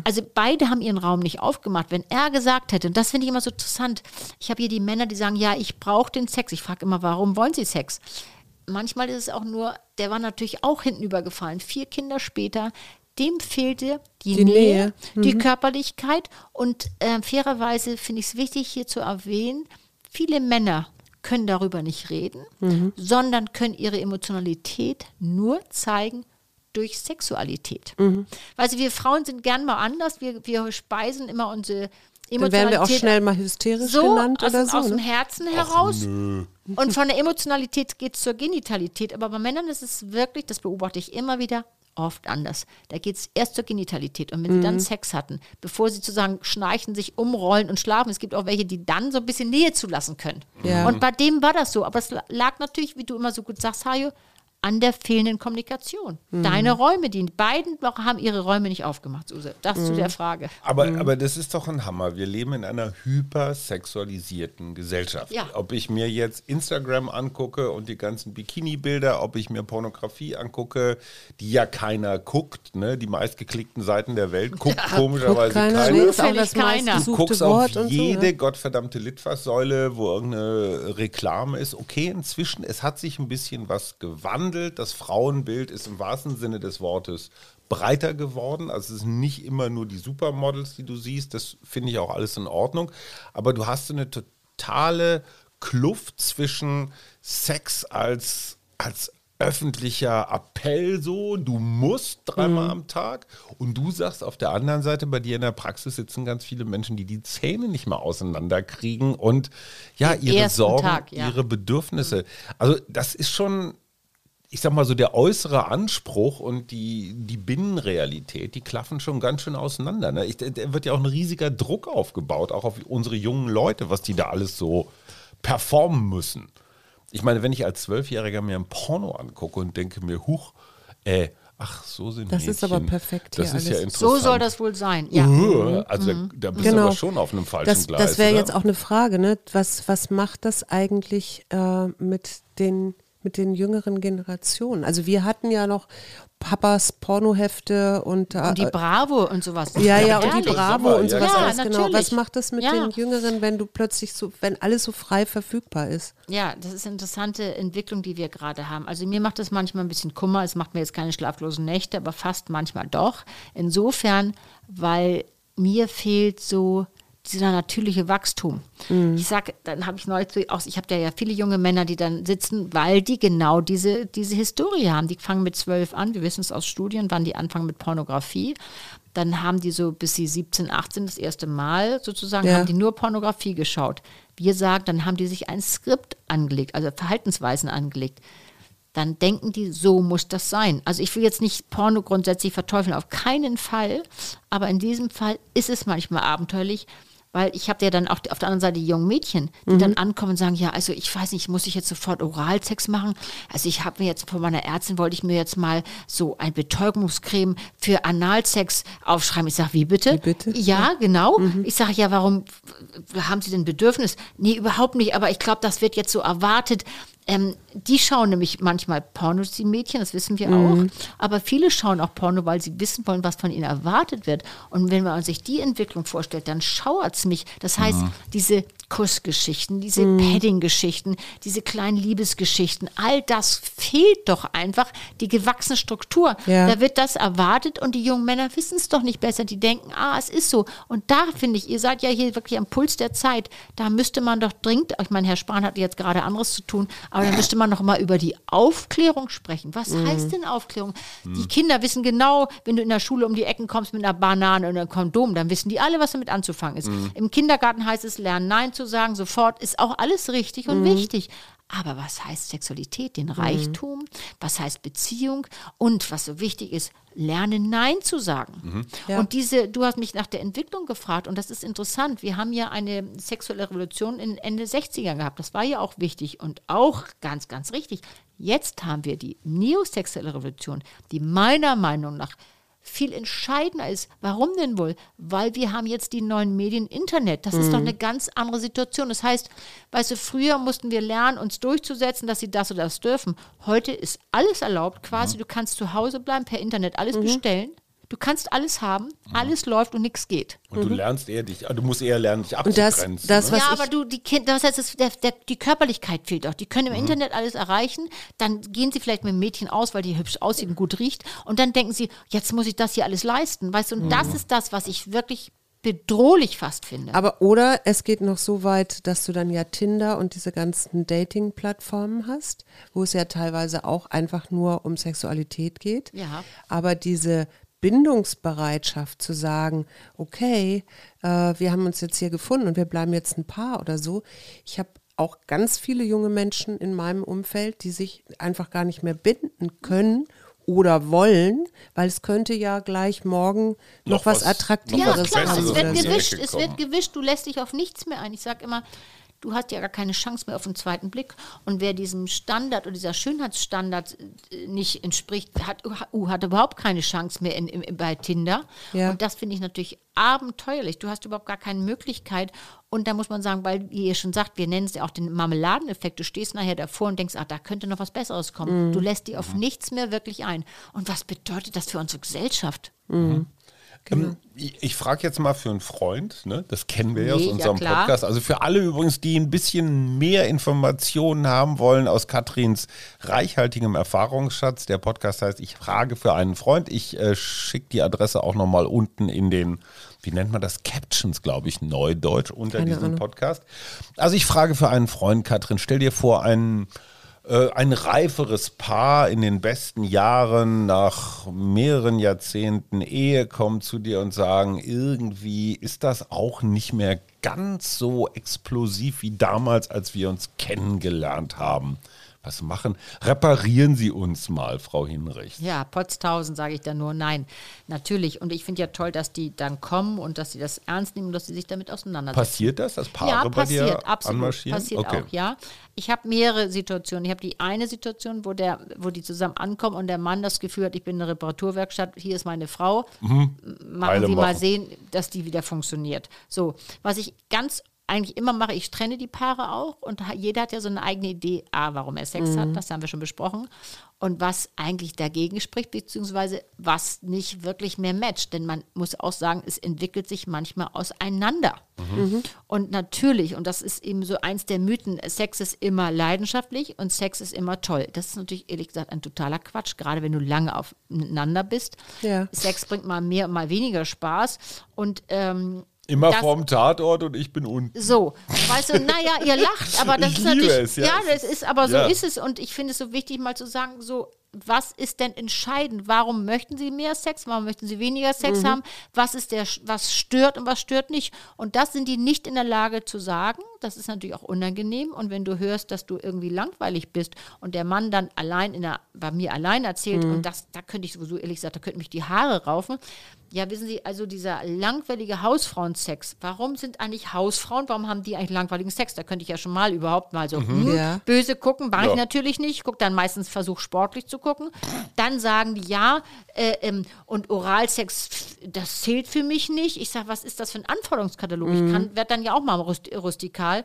Also beide haben ihren Raum nicht aufgemacht. Wenn er gesagt hätte, und das finde ich immer so interessant, ich habe hier die Männer, die sagen, ja, ich brauche den Sex. Ich frage immer, warum wollen sie Sex? Manchmal ist es auch nur, der war natürlich auch hinten übergefallen. Vier Kinder später, dem fehlte die, Die Nähe, Nähe. die Körperlichkeit. Und äh, fairerweise finde ich es wichtig, hier zu erwähnen, viele Männer können darüber nicht reden, sondern können ihre Emotionalität nur zeigen durch Sexualität. Also wir Frauen sind gern mal anders, wir, wir speisen immer unsere Dann Emotionalität werden wir auch schnell mal hysterisch so genannt aus, oder dem- so. aus dem Ne? Herzen heraus. Und von der Emotionalität geht es zur Genitalität. Aber bei Männern ist es wirklich, das beobachte ich immer wieder, oft anders. Da geht es erst zur Genitalität. Und wenn sie Mhm. dann Sex hatten, bevor sie sozusagen schnarchen, sich umrollen und schlafen, es gibt auch welche, die dann so ein bisschen Nähe zulassen können. Ja. Und bei dem war das so. Aber es lag natürlich, wie du immer so gut sagst, Hajo, an der fehlenden Kommunikation. Mhm. Deine Räume, die beiden haben ihre Räume nicht aufgemacht, Suse. Das Mhm. zu der Frage. Aber, aber das ist doch ein Hammer. Wir leben in einer hypersexualisierten Gesellschaft. Ja. Ob ich mir jetzt Instagram angucke und die ganzen Bikini-Bilder, ob ich mir Pornografie angucke, die ja keiner guckt, ne? die meistgeklickten Seiten der Welt, guckt komischerweise Guckt keiner, keiner. keiner. Du guckst Wort auf und so. jede Ne? gottverdammte Litfaßsäule, wo irgendeine Reklame ist. Okay, inzwischen, es hat sich ein bisschen was gewandelt. Das Frauenbild ist im wahrsten Sinne des Wortes breiter geworden. Also es sind nicht immer nur die Supermodels, die du siehst. Das finde ich auch alles in Ordnung. Aber du hast so eine totale Kluft zwischen Sex als, als öffentlicher Appell so, du musst dreimal am Tag und du sagst auf der anderen Seite, bei dir in der Praxis sitzen ganz viele Menschen, die die Zähne nicht mal auseinanderkriegen und ja, Den ihre Sorgen, Tag, ja. ihre Bedürfnisse. Also das ist schon, ich sag mal so, der äußere Anspruch und die, die Binnenrealität, die klaffen schon ganz schön auseinander. Ne? Ich, da wird ja auch ein riesiger Druck aufgebaut, auch auf unsere jungen Leute, was die da alles so performen müssen. Ich meine, wenn ich als Zwölfjähriger mir ein Porno angucke und denke mir, huch, äh, ach, so sind Das ist aber Mädchen. perfekt Das hier ist ja alles. interessant. So soll das wohl sein. Ja. Uh, Also da, da bist du Genau. aber schon auf einem falschen Das, Gleis. das wäre jetzt auch eine Frage, ne? Was, was macht das eigentlich äh, mit, den, mit den jüngeren Generationen? Also wir hatten ja noch Papas Pornohefte und, Und die äh, Bravo und sowas. ja, ja, und die. Bravo und ja, sowas klar. alles Ja, genau. Was macht das mit Ja. den Jüngeren, wenn du plötzlich so, wenn alles so frei verfügbar ist? Ja, das ist eine interessante Entwicklung, die wir gerade haben. Also mir macht das manchmal ein bisschen Kummer. Es macht mir jetzt keine schlaflosen Nächte, aber fast manchmal doch. Insofern, weil mir fehlt so dieser natürliche Wachstum. Ich sag, dann habe ich neulich auch, ich habe da ja viele junge Männer, die dann sitzen, weil die genau diese, diese Historie haben. Die fangen mit zwölf an, wir wissen es aus Studien, wann die anfangen mit Pornografie. Dann haben die so, bis sie 17, 18 das erste Mal sozusagen, Ja. haben die nur Pornografie geschaut. Wir sagen, dann haben die sich ein Skript angelegt, also Verhaltensweisen angelegt. Dann denken die, so muss das sein. Also ich will jetzt nicht Porno grundsätzlich verteufeln, auf keinen Fall. Aber in diesem Fall ist es manchmal abenteuerlich, weil ich habe ja dann auch auf der anderen Seite die jungen Mädchen, die dann ankommen und sagen, ja, also ich weiß nicht, muss ich jetzt sofort Oralsex machen? Also ich habe mir jetzt von meiner Ärztin, wollte ich mir jetzt mal so ein Betäubungscreme für Analsex aufschreiben. Ich sage, wie bitte? Wie bitte? Ja, genau. Ich sage, ja, warum haben Sie denn Bedürfnis? Nee, überhaupt nicht, aber ich glaube, das wird jetzt so erwartet. Ähm, die schauen nämlich manchmal Pornos, die Mädchen, das wissen wir auch. Aber viele schauen auch Porno, weil sie wissen wollen, was von ihnen erwartet wird. Und wenn man sich die Entwicklung vorstellt, dann schauert es mich. Das heißt, diese Kussgeschichten, diese Padding-Geschichten, diese kleinen Liebesgeschichten, all das fehlt doch einfach, die gewachsene Struktur. Ja. Da wird das erwartet und die jungen Männer wissen es doch nicht besser. Die denken, ah, es ist so. Und da finde ich, ihr seid ja hier wirklich am Puls der Zeit. Da müsste man doch dringend, ich meine, Herr Spahn hat jetzt gerade anderes zu tun, aber da müsste man noch mal über die Aufklärung sprechen. Was heißt denn Aufklärung? Die Kinder wissen genau, wenn du in der Schule um die Ecken kommst mit einer Banane und einem Kondom, dann wissen die alle, was damit anzufangen ist. Im Kindergarten heißt es, lernen Nein zu sagen, sofort ist auch alles richtig und wichtig. Aber was heißt Sexualität, den Reichtum? Was heißt Beziehung? Und was so wichtig ist, lernen Nein zu sagen. Ja. Und diese, du hast mich nach der Entwicklung gefragt und das ist interessant. Wir haben ja eine sexuelle Revolution in Ende 60er gehabt. Das war ja auch wichtig und auch ganz, ganz richtig. Jetzt haben wir die neosexuelle Revolution, die meiner Meinung nach viel entscheidender ist. Warum denn wohl? Weil wir haben jetzt die neuen Medien Internet. Das ist doch eine ganz andere Situation. Das heißt, weißt du, früher mussten wir lernen, uns durchzusetzen, dass sie das oder das dürfen. Heute ist alles erlaubt quasi. Du kannst zu Hause bleiben, per Internet alles bestellen. Du kannst alles haben, alles läuft und nichts geht. Und du lernst eher dich, du musst eher lernen, dich Und das- abzugrenzen. das, ne? was ja, aber du, die Kinder, das heißt, es, der, der, die Körperlichkeit fehlt doch. Die können Mhm. im Internet alles erreichen, dann gehen sie vielleicht mit einem Mädchen aus, weil die hübsch aussieht und gut riecht. Und dann denken sie, jetzt muss ich das hier alles leisten. Weißt du, und Mhm. das ist das, was ich wirklich bedrohlich fast finde. Aber oder es geht noch so weit, dass du dann ja Tinder und diese ganzen Dating-Plattformen hast, wo es ja teilweise auch einfach nur um Sexualität geht. Ja. Aber diese Bindungsbereitschaft zu sagen, okay, äh, wir haben uns jetzt hier gefunden und wir bleiben jetzt ein Paar oder so. Ich habe auch ganz viele junge Menschen in meinem Umfeld, die sich einfach gar nicht mehr binden können oder wollen, weil es könnte ja gleich morgen noch, Noch was, was- Attraktiveres Ja, klar, haben es wird gewischt, es wird gewischt, du lässt dich auf nichts mehr ein. Ich sage immer, du hast ja gar keine Chance mehr auf den zweiten Blick. Und wer diesem Standard oder dieser Schönheitsstandard äh, nicht entspricht, hat, uh, hat überhaupt keine Chance mehr in, in, bei Tinder. Ja. Und das finde ich natürlich abenteuerlich. Du hast überhaupt gar keine Möglichkeit. Und da muss man sagen, weil ihr schon sagt, wir nennen es ja auch den Marmeladeneffekt. Du stehst nachher davor und denkst, ah, da könnte noch was Besseres kommen. Du lässt die auf nichts mehr wirklich ein. Und was bedeutet das für unsere Gesellschaft? Ähm, ich ich frage jetzt mal für einen Freund, ne? das kennen wir ja aus Nee, ja, unserem klar. Podcast. Also für alle übrigens, die ein bisschen mehr Informationen haben wollen aus Katrins reichhaltigem Erfahrungsschatz. Der Podcast heißt Ich frage für einen Freund. Ich äh, schicke die Adresse auch nochmal unten in den, wie nennt man das, Captions, glaube ich, Neudeutsch unter Keine diesem Ahnung. Podcast. Also ich frage für einen Freund, Katrin, stell dir vor, einen ein reiferes Paar in den besten Jahren nach mehreren Jahrzehnten Ehe kommen zu dir und sagen, irgendwie ist das auch nicht mehr ganz so explosiv wie damals, als wir uns kennengelernt haben. Was machen? Reparieren Sie uns mal, Frau Hinrichs. Ja, Potztausend sage ich da nur nein. Natürlich. Und ich finde ja toll, dass die dann kommen und dass sie das ernst nehmen und dass sie sich damit auseinandersetzen. Passiert das, dass Paare ja, bei passiert, dir absolut. anmarschieren? Passiert okay. auch, ja. Ich habe mehrere Situationen. Ich habe die eine Situation, wo der, wo die zusammen ankommen und der Mann das Gefühl hat, ich bin eine Reparaturwerkstatt, hier ist meine Frau. Machen Heile Sie mal machen. sehen, dass die wieder funktioniert. So, was ich ganz eigentlich immer mache, ich trenne die Paare auch und jeder hat ja so eine eigene Idee, A, warum er Sex hat, das haben wir schon besprochen, und was eigentlich dagegen spricht, beziehungsweise was nicht wirklich mehr matcht. Denn man muss auch sagen, es entwickelt sich manchmal auseinander. Und natürlich, und das ist eben so eins der Mythen, Sex ist immer leidenschaftlich und Sex ist immer toll. Das ist natürlich ehrlich gesagt ein totaler Quatsch, gerade wenn du lange aufeinander bist. Ja. Sex bringt mal mehr, mal weniger Spaß. Und ähm, Immer das- vorm Tatort und ich bin unten. so, weißt du, naja, ihr lacht, aber das Ich ist natürlich, es, ja. ja, das ist, aber so Ja. ist es und ich finde es so wichtig, mal zu sagen, so, was ist denn entscheidend? Warum möchten Sie mehr Sex? Warum möchten Sie weniger Sex Mhm. haben? Was ist der, was stört und was stört nicht? Und das sind die nicht in der Lage zu sagen. Das ist natürlich auch unangenehm. Und wenn du hörst, dass du irgendwie langweilig bist und der Mann dann allein in der, bei mir allein erzählt Mhm. und das, da könnte ich sowieso ehrlich gesagt, da könnten mich die Haare raufen. Ja, wissen Sie, also dieser langweilige Hausfrauensex, warum sind eigentlich Hausfrauen, warum haben die eigentlich langweiligen Sex? Da könnte ich ja schon mal überhaupt mal so hm, Ja. böse gucken, mache Ja. ich natürlich nicht. Ich gucke dann meistens, versuche sportlich zu gucken. Dann sagen die ja, äh, ähm, und Oralsex, das zählt für mich nicht. Ich sage, was ist das für ein Anforderungskatalog? Ich kann werde dann ja auch mal rust rustikal.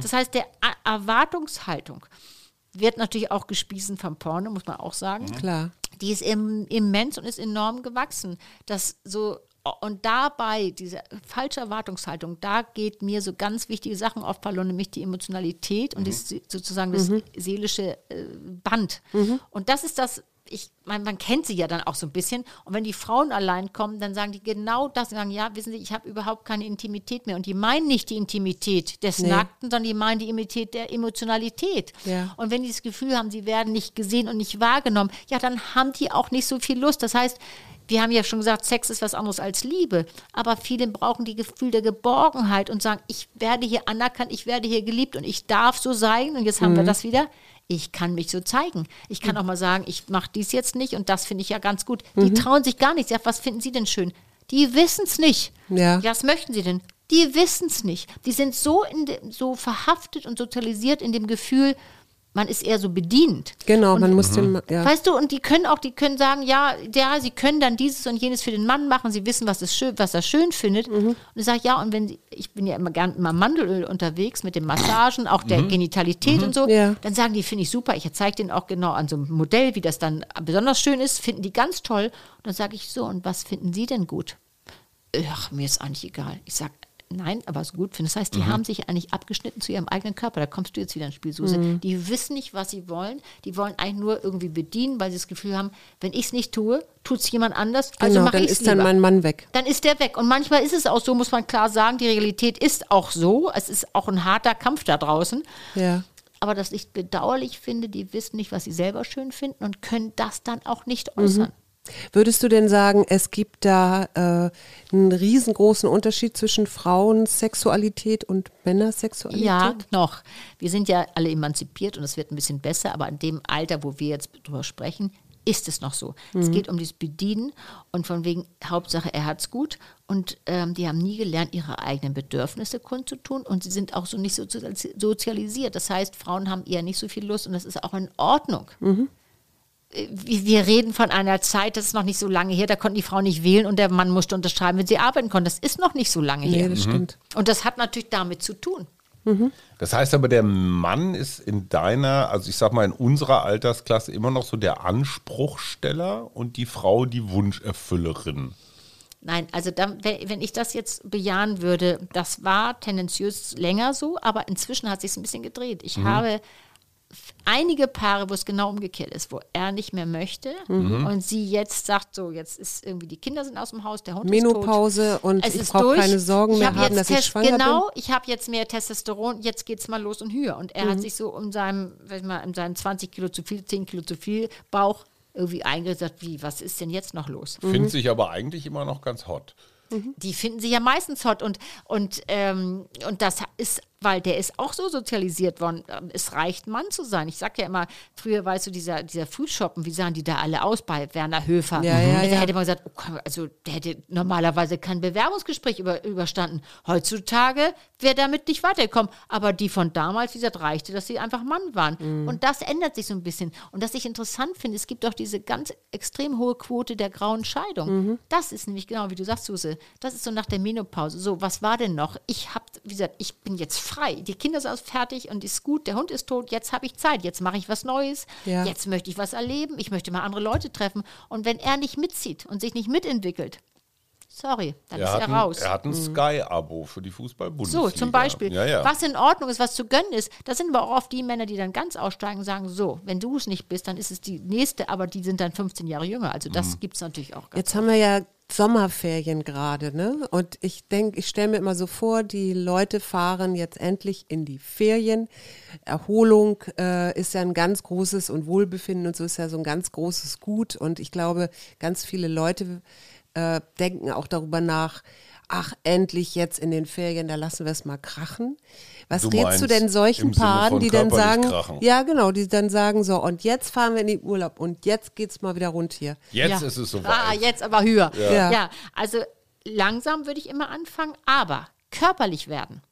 Das heißt, der A Erwartungshaltung wird natürlich auch gespiesen vom Porno, muss man auch sagen Klar. Die ist im, immens und ist enorm gewachsen. Das so und dabei diese falsche Erwartungshaltung, da geht mir so ganz wichtige Sachen auf verloren, nämlich die Emotionalität und das, sozusagen das seelische äh, Band. Und das ist das. Ich meine, man kennt sie ja dann auch so ein bisschen. Und wenn die Frauen allein kommen, dann sagen die genau das. Sagen, ja, wissen Sie, ich habe überhaupt keine Intimität mehr. Und die meinen nicht die Intimität des Nee. Nackten, sondern die meinen die Intimität der Emotionalität. Ja. Und wenn die das Gefühl haben, sie werden nicht gesehen und nicht wahrgenommen, ja, dann haben die auch nicht so viel Lust. Das heißt, wir haben ja schon gesagt, Sex ist was anderes als Liebe. Aber viele brauchen die Gefühl der Geborgenheit und sagen, ich werde hier anerkannt, ich werde hier geliebt und ich darf so sein. Und jetzt haben wir das wieder. Ich kann mich so zeigen. Ich kann auch mal sagen, ich mache dies jetzt nicht und das finde ich ja ganz gut. Die trauen sich gar nicht. Ja, was finden Sie denn schön? Die wissen es nicht. Ja. Was möchten Sie denn? Die wissen es nicht. Die sind so, in de, so verhaftet und sozialisiert in dem Gefühl, man ist eher so bedient. Genau, und, man muss dem, ja. Weißt du, und die können auch, die können sagen, ja, ja, sie können dann dieses und jenes für den Mann machen, sie wissen, was, es schön, was er schön findet. Und ich sage, ja, und wenn sie, ich bin ja immer gern immer Mandelöl unterwegs mit den Massagen, auch der Genitalität und so, Ja. dann sagen die, finde ich super, ich zeige denen auch genau an so einem Modell, wie das dann besonders schön ist, finden die ganz toll. Und dann sage ich so, und was finden Sie denn gut? Ach, mir ist eigentlich egal. Ich sage, nein, aber es gut finde. Das heißt, die haben sich eigentlich abgeschnitten zu ihrem eigenen Körper. Da kommst du jetzt wieder ins Spiel, Suse. Die wissen nicht, was sie wollen. Die wollen eigentlich nur irgendwie bedienen, weil sie das Gefühl haben, wenn ich es nicht tue, tut es jemand anders. Also genau, mache dann ich es ist dann mein Mann weg. dann ist der weg. Und manchmal ist es auch so, muss man klar sagen, die Realität ist auch so. Es ist auch ein harter Kampf da draußen. Ja. Aber dass ich bedauerlich finde, die wissen nicht, was sie selber schön finden und können das dann auch nicht äußern. Würdest du denn sagen, es gibt da äh, einen riesengroßen Unterschied zwischen Frauensexualität und Männersexualität? Ja, noch. Wir sind ja alle emanzipiert und es wird ein bisschen besser, aber in dem Alter, wo wir jetzt drüber sprechen, ist es noch so. Es geht um dieses Bedienen und von wegen Hauptsache, er hat's gut. Und ähm, die haben nie gelernt, ihre eigenen Bedürfnisse kundzutun und sie sind auch so nicht so sozialisiert. Das heißt, Frauen haben eher nicht so viel Lust und das ist auch in Ordnung. Äh, wir reden von einer Zeit, das ist noch nicht so lange her, da konnten die Frauen nicht wählen und der Mann musste unterschreiben, wenn sie arbeiten konnten. Das ist noch nicht so lange Nee, her. das stimmt. Und das hat natürlich damit zu tun. Das heißt aber, der Mann ist in deiner, also ich sag mal in unserer Altersklasse immer noch so der Anspruchsteller und die Frau die Wunscherfüllerin. Nein, also dann, wenn, ich das jetzt bejahen würde, das war tendenziös länger so, aber inzwischen hat sich ein bisschen gedreht. Ich habe f- einige Paare, wo es genau umgekehrt ist, wo er nicht mehr möchte und sie jetzt sagt, so, jetzt ist irgendwie die Kinder sind aus dem Haus, der Hund Menopause ist tot. und es ich ist brauche durch. keine Sorgen Ich mehr hab haben, dass ich Test- schwanger Genau, ich habe jetzt mehr Testosteron, jetzt geht's mal los und höher. Und er hat sich so um seinem, sag ich mal, in seinem 20 Kilo zu viel, 10 Kilo zu viel Bauch irgendwie eingesetzt, wie, was ist denn jetzt noch los? Findet sich aber eigentlich immer noch ganz hot. die finden sie ja meistens hot und, und, ähm, und das ist, weil der ist auch so sozialisiert worden. Es reicht, Mann zu sein. Ich sag ja immer, früher weißt du, dieser, dieser Frühshoppen, wie sahen die da alle aus bei Werner Höfer? Ja, ja, da ja. hätte man gesagt, oh, also der hätte normalerweise kein Bewerbungsgespräch über, überstanden. Heutzutage wäre damit nicht weitergekommen. Aber die von damals, wie gesagt, reichte, dass sie einfach Mann waren. Mhm. Und das ändert sich so ein bisschen. Und was ich interessant finde, es gibt auch diese ganz extrem hohe Quote der grauen Scheidung. Mhm. Das ist nämlich genau, wie du sagst, Suse, das ist so nach der Menopause. So, was war denn noch? Ich habe, wie gesagt, ich bin jetzt frei. Die Kinder sind fertig und ist gut, der Hund ist tot, jetzt habe ich Zeit, jetzt mache ich was Neues, Ja. jetzt möchte ich was erleben, ich möchte mal andere Leute treffen. Und wenn er nicht mitzieht und sich nicht mitentwickelt, sorry, dann Er ist er ein, raus. er hat ein Sky-Abo für die Fußball-Bundesliga. So, zum Beispiel. Ja, ja. Was in Ordnung ist, was zu gönnen ist. Das sind aber auch oft die Männer, die dann ganz aussteigen und sagen, so, wenn du es nicht bist, dann ist es die nächste, aber die sind dann 15 Jahre jünger. Also das Mhm. gibt es natürlich auch. Ganz Jetzt haben wir ja Sommerferien gerade, ne? Und ich denke, ich stelle mir immer so vor, die Leute fahren jetzt endlich in die Ferien. Erholung äh, ist ja ein ganz großes und Wohlbefinden und so ist ja so ein ganz großes Gut. Und ich glaube, ganz viele Leute äh, denken auch darüber nach, ach, endlich jetzt in den Ferien, da lassen wir es mal krachen. Was Du rätst du denn solchen Paaren, die dann sagen, krachen? ja genau, die dann sagen so, und jetzt fahren wir in den Urlaub und jetzt geht's mal wieder rund hier. Jetzt Ja. ist es soweit. Ah, jetzt aber höher. Ja. Ja. also langsam würde ich immer anfangen, aber körperlich werden.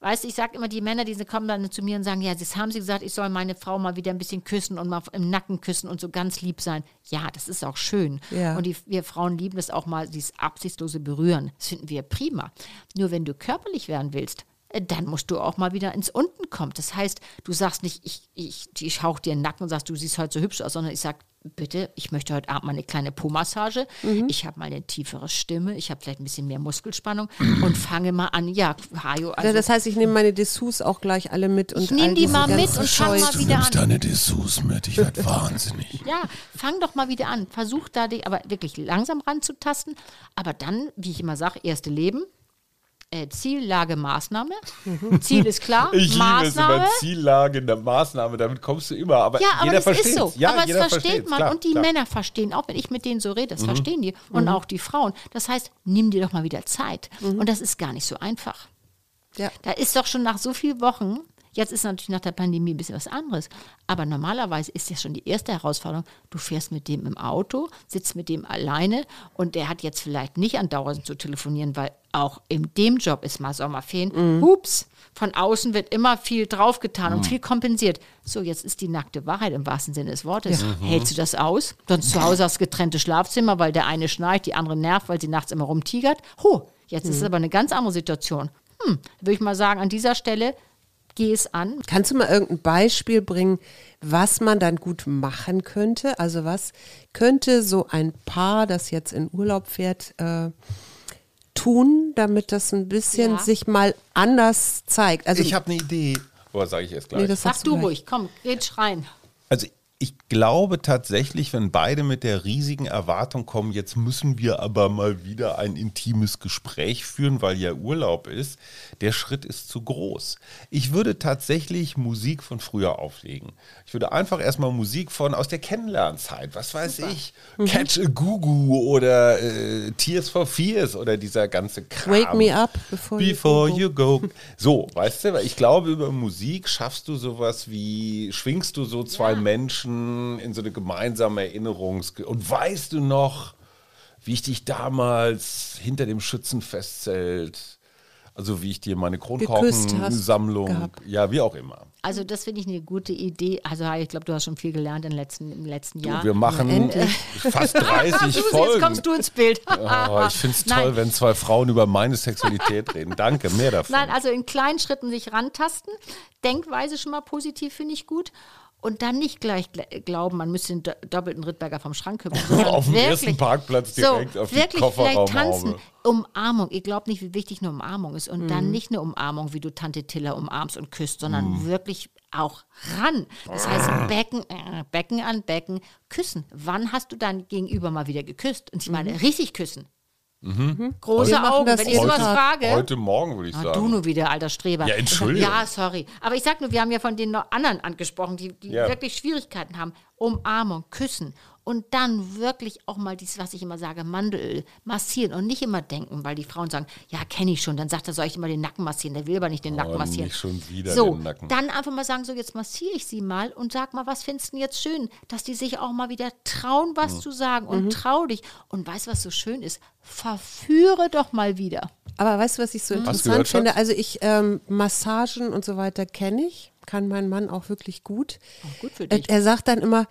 Weißt du, ich sage immer, die Männer, die kommen dann zu mir und sagen, ja, das haben sie gesagt, ich soll meine Frau mal wieder ein bisschen küssen und mal im Nacken küssen und so ganz lieb sein. Ja, das ist auch schön. Ja. Und die, wir Frauen lieben es auch mal, dieses absichtslose Berühren. Das finden wir prima. Nur wenn du körperlich werden willst, dann musst du auch mal wieder ins Unten kommen. Das heißt, du sagst nicht, ich, ich, ich hauch dir den Nacken und sagst, du siehst heute so hübsch aus, sondern ich sag, bitte, ich möchte heute Abend mal eine kleine Po-Massage. Ich habe mal eine tiefere Stimme, ich habe vielleicht ein bisschen mehr Muskelspannung und fange mal an. Ja, Hajo, also Ja, das heißt, ich nehme meine Dessous auch gleich alle mit und Ich nehm all die mal mit und fang Scheu- mal wieder an. deine Dessous mit, ich werde wahnsinnig. Ja, fang doch mal wieder an. Versuch da dich aber wirklich langsam ranzutasten. Aber dann, wie ich immer sage, erste Leben. Äh, Ziel, Lage, Maßnahme. Ziel ist klar. Ich liebe es Maßnahme. über Ziellage in der Maßnahme, damit kommst du immer. Aber Ja, aber jeder das versteht ist so. Ja, aber es versteht versteht's, man. klar, und die klar. Mhm. Männer verstehen, auch wenn ich mit denen so rede, das verstehen die. Und auch die Frauen. Das heißt, nimm dir doch mal wieder Zeit. Und das ist gar nicht so einfach. Ja. Da ist doch schon nach so vielen Wochen, jetzt ist natürlich nach der Pandemie ein bisschen was anderes, aber normalerweise ist ja schon die erste Herausforderung, du fährst mit dem im Auto, sitzt mit dem alleine und der hat jetzt vielleicht nicht andauernd zu telefonieren, weil auch in dem Job ist mal Sommerferien. Hups, von außen wird immer viel draufgetan und viel kompensiert. So, jetzt ist die nackte Wahrheit im wahrsten Sinne des Wortes. Hältst du das aus? Sonst zu Hause hast getrennte Schlafzimmer, weil der eine schnarcht, die andere nervt, weil sie nachts immer rumtigert. Ho, jetzt ist es aber eine ganz andere Situation. Hm, würde ich mal sagen, an dieser Stelle geh es an. Kannst du mal irgendein Beispiel bringen, was man dann gut machen könnte? Also was könnte so ein Paar, das jetzt in Urlaub fährt, äh, tun, damit das ein bisschen Ja. sich mal anders zeigt? Also ich habe eine Idee. Oder sage ich erst gleich? Nee, das Sag sagst du gleich. ruhig, komm, red schreien. Also ich glaube tatsächlich, wenn beide mit der riesigen Erwartung kommen, jetzt müssen wir aber mal wieder ein intimes Gespräch führen, weil ja Urlaub ist, der Schritt ist zu groß. Ich würde tatsächlich Musik von früher auflegen. Ich würde einfach erstmal Musik von aus der Kennenlernzeit, was weiß ich, Mhm. Catch a Gugu oder äh, Tears for Fears oder dieser ganze Kram. Wake me up before, Before you go. you go. So, weißt du, weil ich glaube, über Musik schaffst du sowas wie, schwingst du so zwei Menschen in so eine gemeinsame Erinnerungs... Und weißt du noch, wie ich dich damals hinter dem Schützenfestzelt, also wie ich dir meine Kronkorkensammlung, ja, wie auch immer. Also das finde ich eine gute Idee. Also ich glaube, du hast schon viel gelernt im letzten, im letzten Jahr. Wir machen endlich. fast 30 Susi, Folgen. jetzt kommst du ins Bild. Oh, ich finde es Nein. toll, wenn zwei Frauen über meine Sexualität reden. Danke, mehr davon. Nein, also in kleinen Schritten sich rantasten. Denkweise schon mal positiv finde ich gut. Und dann nicht gleich gl- glauben, man müsste den do doppelten Rittberger vom Schrank kümmern. sondern Auf dem wirklich- ersten Parkplatz direkt so, auf die wirklich vielleicht tanzen. Umarmung. Ihr glaubt nicht, wie wichtig eine Umarmung ist. Und Mhm. dann nicht eine Umarmung, wie du Tante Tilla umarmst und küsst, sondern Mhm. wirklich auch ran. Das heißt, Becken, äh, Becken an Becken, küssen. Wann hast du dein Gegenüber mal wieder geküsst? Und ich meine, richtig küssen. Große Wir machen Augen, das wenn ich sowas Tag. frage. Heute Morgen, würde ich Ah, sagen. du nur wieder, alter Streber. Ja, Entschuldigung. Ja, sorry. Aber ich sag nur, wir haben ja von den noch anderen angesprochen, die, die Ja. wirklich Schwierigkeiten haben. Umarmung, küssen. Und dann wirklich auch mal dieses, was ich immer sage, Mandelöl massieren und nicht immer denken, weil die Frauen sagen, ja, kenne ich schon. Dann sagt er, soll ich immer den Nacken massieren? Der will aber nicht den Nacken Oh, massieren. nicht schon wieder so, den Nacken. dann einfach mal sagen, so jetzt massiere ich sie mal und sag mal, was findest du denn jetzt schön? Dass die sich auch mal wieder trauen, was Mhm. zu sagen und trau dich. Und weißt du, was so schön ist? Verführe doch mal wieder. Aber weißt du, was ich so du interessant gehört, finde? Also ich, ähm, Massagen und so weiter kenne ich, kann mein Mann auch wirklich gut. Auch gut für Er, dich. er sagt dann immer,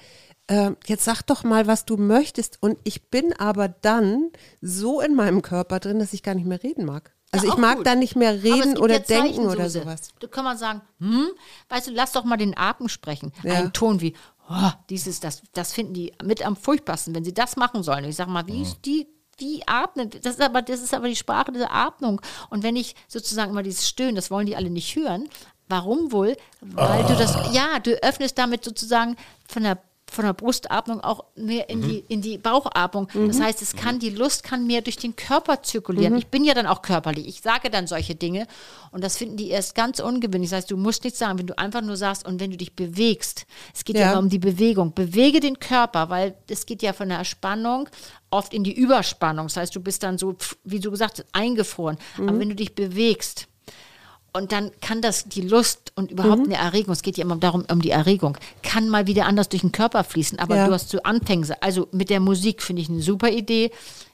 äh, jetzt sag doch mal, was du möchtest. Und ich bin aber dann so in meinem Körper drin, dass ich gar nicht mehr reden mag. Also Ja, ich mag gut. dann nicht mehr reden oder ja denken oder sowas. Da kann man sagen, hm, weißt du, lass doch mal den Atem sprechen. Ja. Einen Ton wie, oh, dieses, das, das finden die mit am furchtbarsten, wenn sie das machen sollen. Ich sage mal, wie ist die, wie atmen? Das ist aber, das ist aber die Sprache dieser Atmung. Und wenn ich sozusagen immer dieses Stöhnen, das wollen die alle nicht hören. Warum wohl? Weil du das, ja, du öffnest damit sozusagen von der von der Brustatmung auch mehr in, die, in die Bauchatmung. Das heißt, es kann, die Lust kann mehr durch den Körper zirkulieren. Ich bin ja dann auch körperlich. Ich sage dann solche Dinge und das finden die erst ganz ungewöhnlich. Das heißt, du musst nichts sagen, wenn du einfach nur sagst und wenn du dich bewegst. Es geht ja, Ja. immer um die Bewegung. Bewege den Körper, weil es geht ja von der Spannung oft in die Überspannung. Das heißt, du bist dann so, wie du gesagt hast, eingefroren. Aber wenn du dich bewegst, und dann kann das die Lust und überhaupt eine Erregung, es geht ja immer darum, um die Erregung, kann mal wieder anders durch den Körper fließen. Aber Ja. du hast so Anfänge. Also mit der Musik finde ich eine super Idee.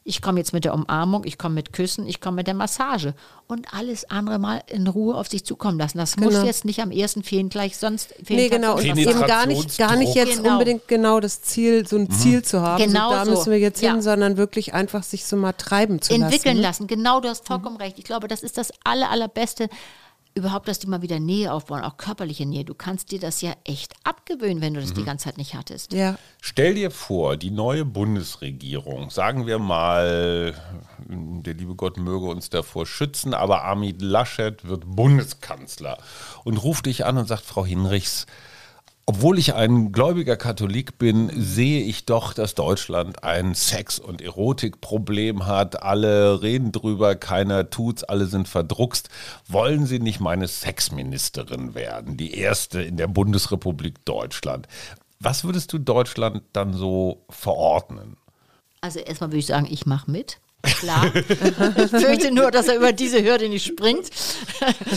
Ich komme jetzt mit der Umarmung, ich komme mit Küssen, ich komme mit der Massage. Und alles andere mal in Ruhe auf sich zukommen lassen. Das muss Genau. jetzt nicht am ersten Fehlen gleich sonst Nee, genau. Und eben gar nicht, gar nicht jetzt Genau. unbedingt genau das Ziel, so ein Ziel zu haben. Genau so, da so. müssen wir jetzt Ja. hin, sondern wirklich einfach sich so mal treiben zu entwickeln lassen. lassen. Genau, du hast vollkommen recht. Ich glaube, das ist das aller, allerbeste. Überhaupt, dass die mal wieder Nähe aufbauen, auch körperliche Nähe. Du kannst dir das ja echt abgewöhnen, wenn du das die ganze Zeit nicht hattest. Ja. Stell dir vor, die neue Bundesregierung, sagen wir mal, der liebe Gott möge uns davor schützen, aber Armin Laschet wird Bundeskanzler und ruft dich an und sagt, Frau Hinrichs, obwohl ich ein gläubiger Katholik bin, sehe ich doch, dass Deutschland ein Sex- und Erotikproblem hat. Alle reden drüber, keiner tut's, alle sind verdruckst. Wollen Sie nicht meine Sexministerin werden, die erste in der Bundesrepublik Deutschland? Was würdest du Deutschland dann so verordnen? Also erstmal würde ich sagen, ich mache mit. Klar. ich fürchte nur, dass er über diese Hürde nicht springt.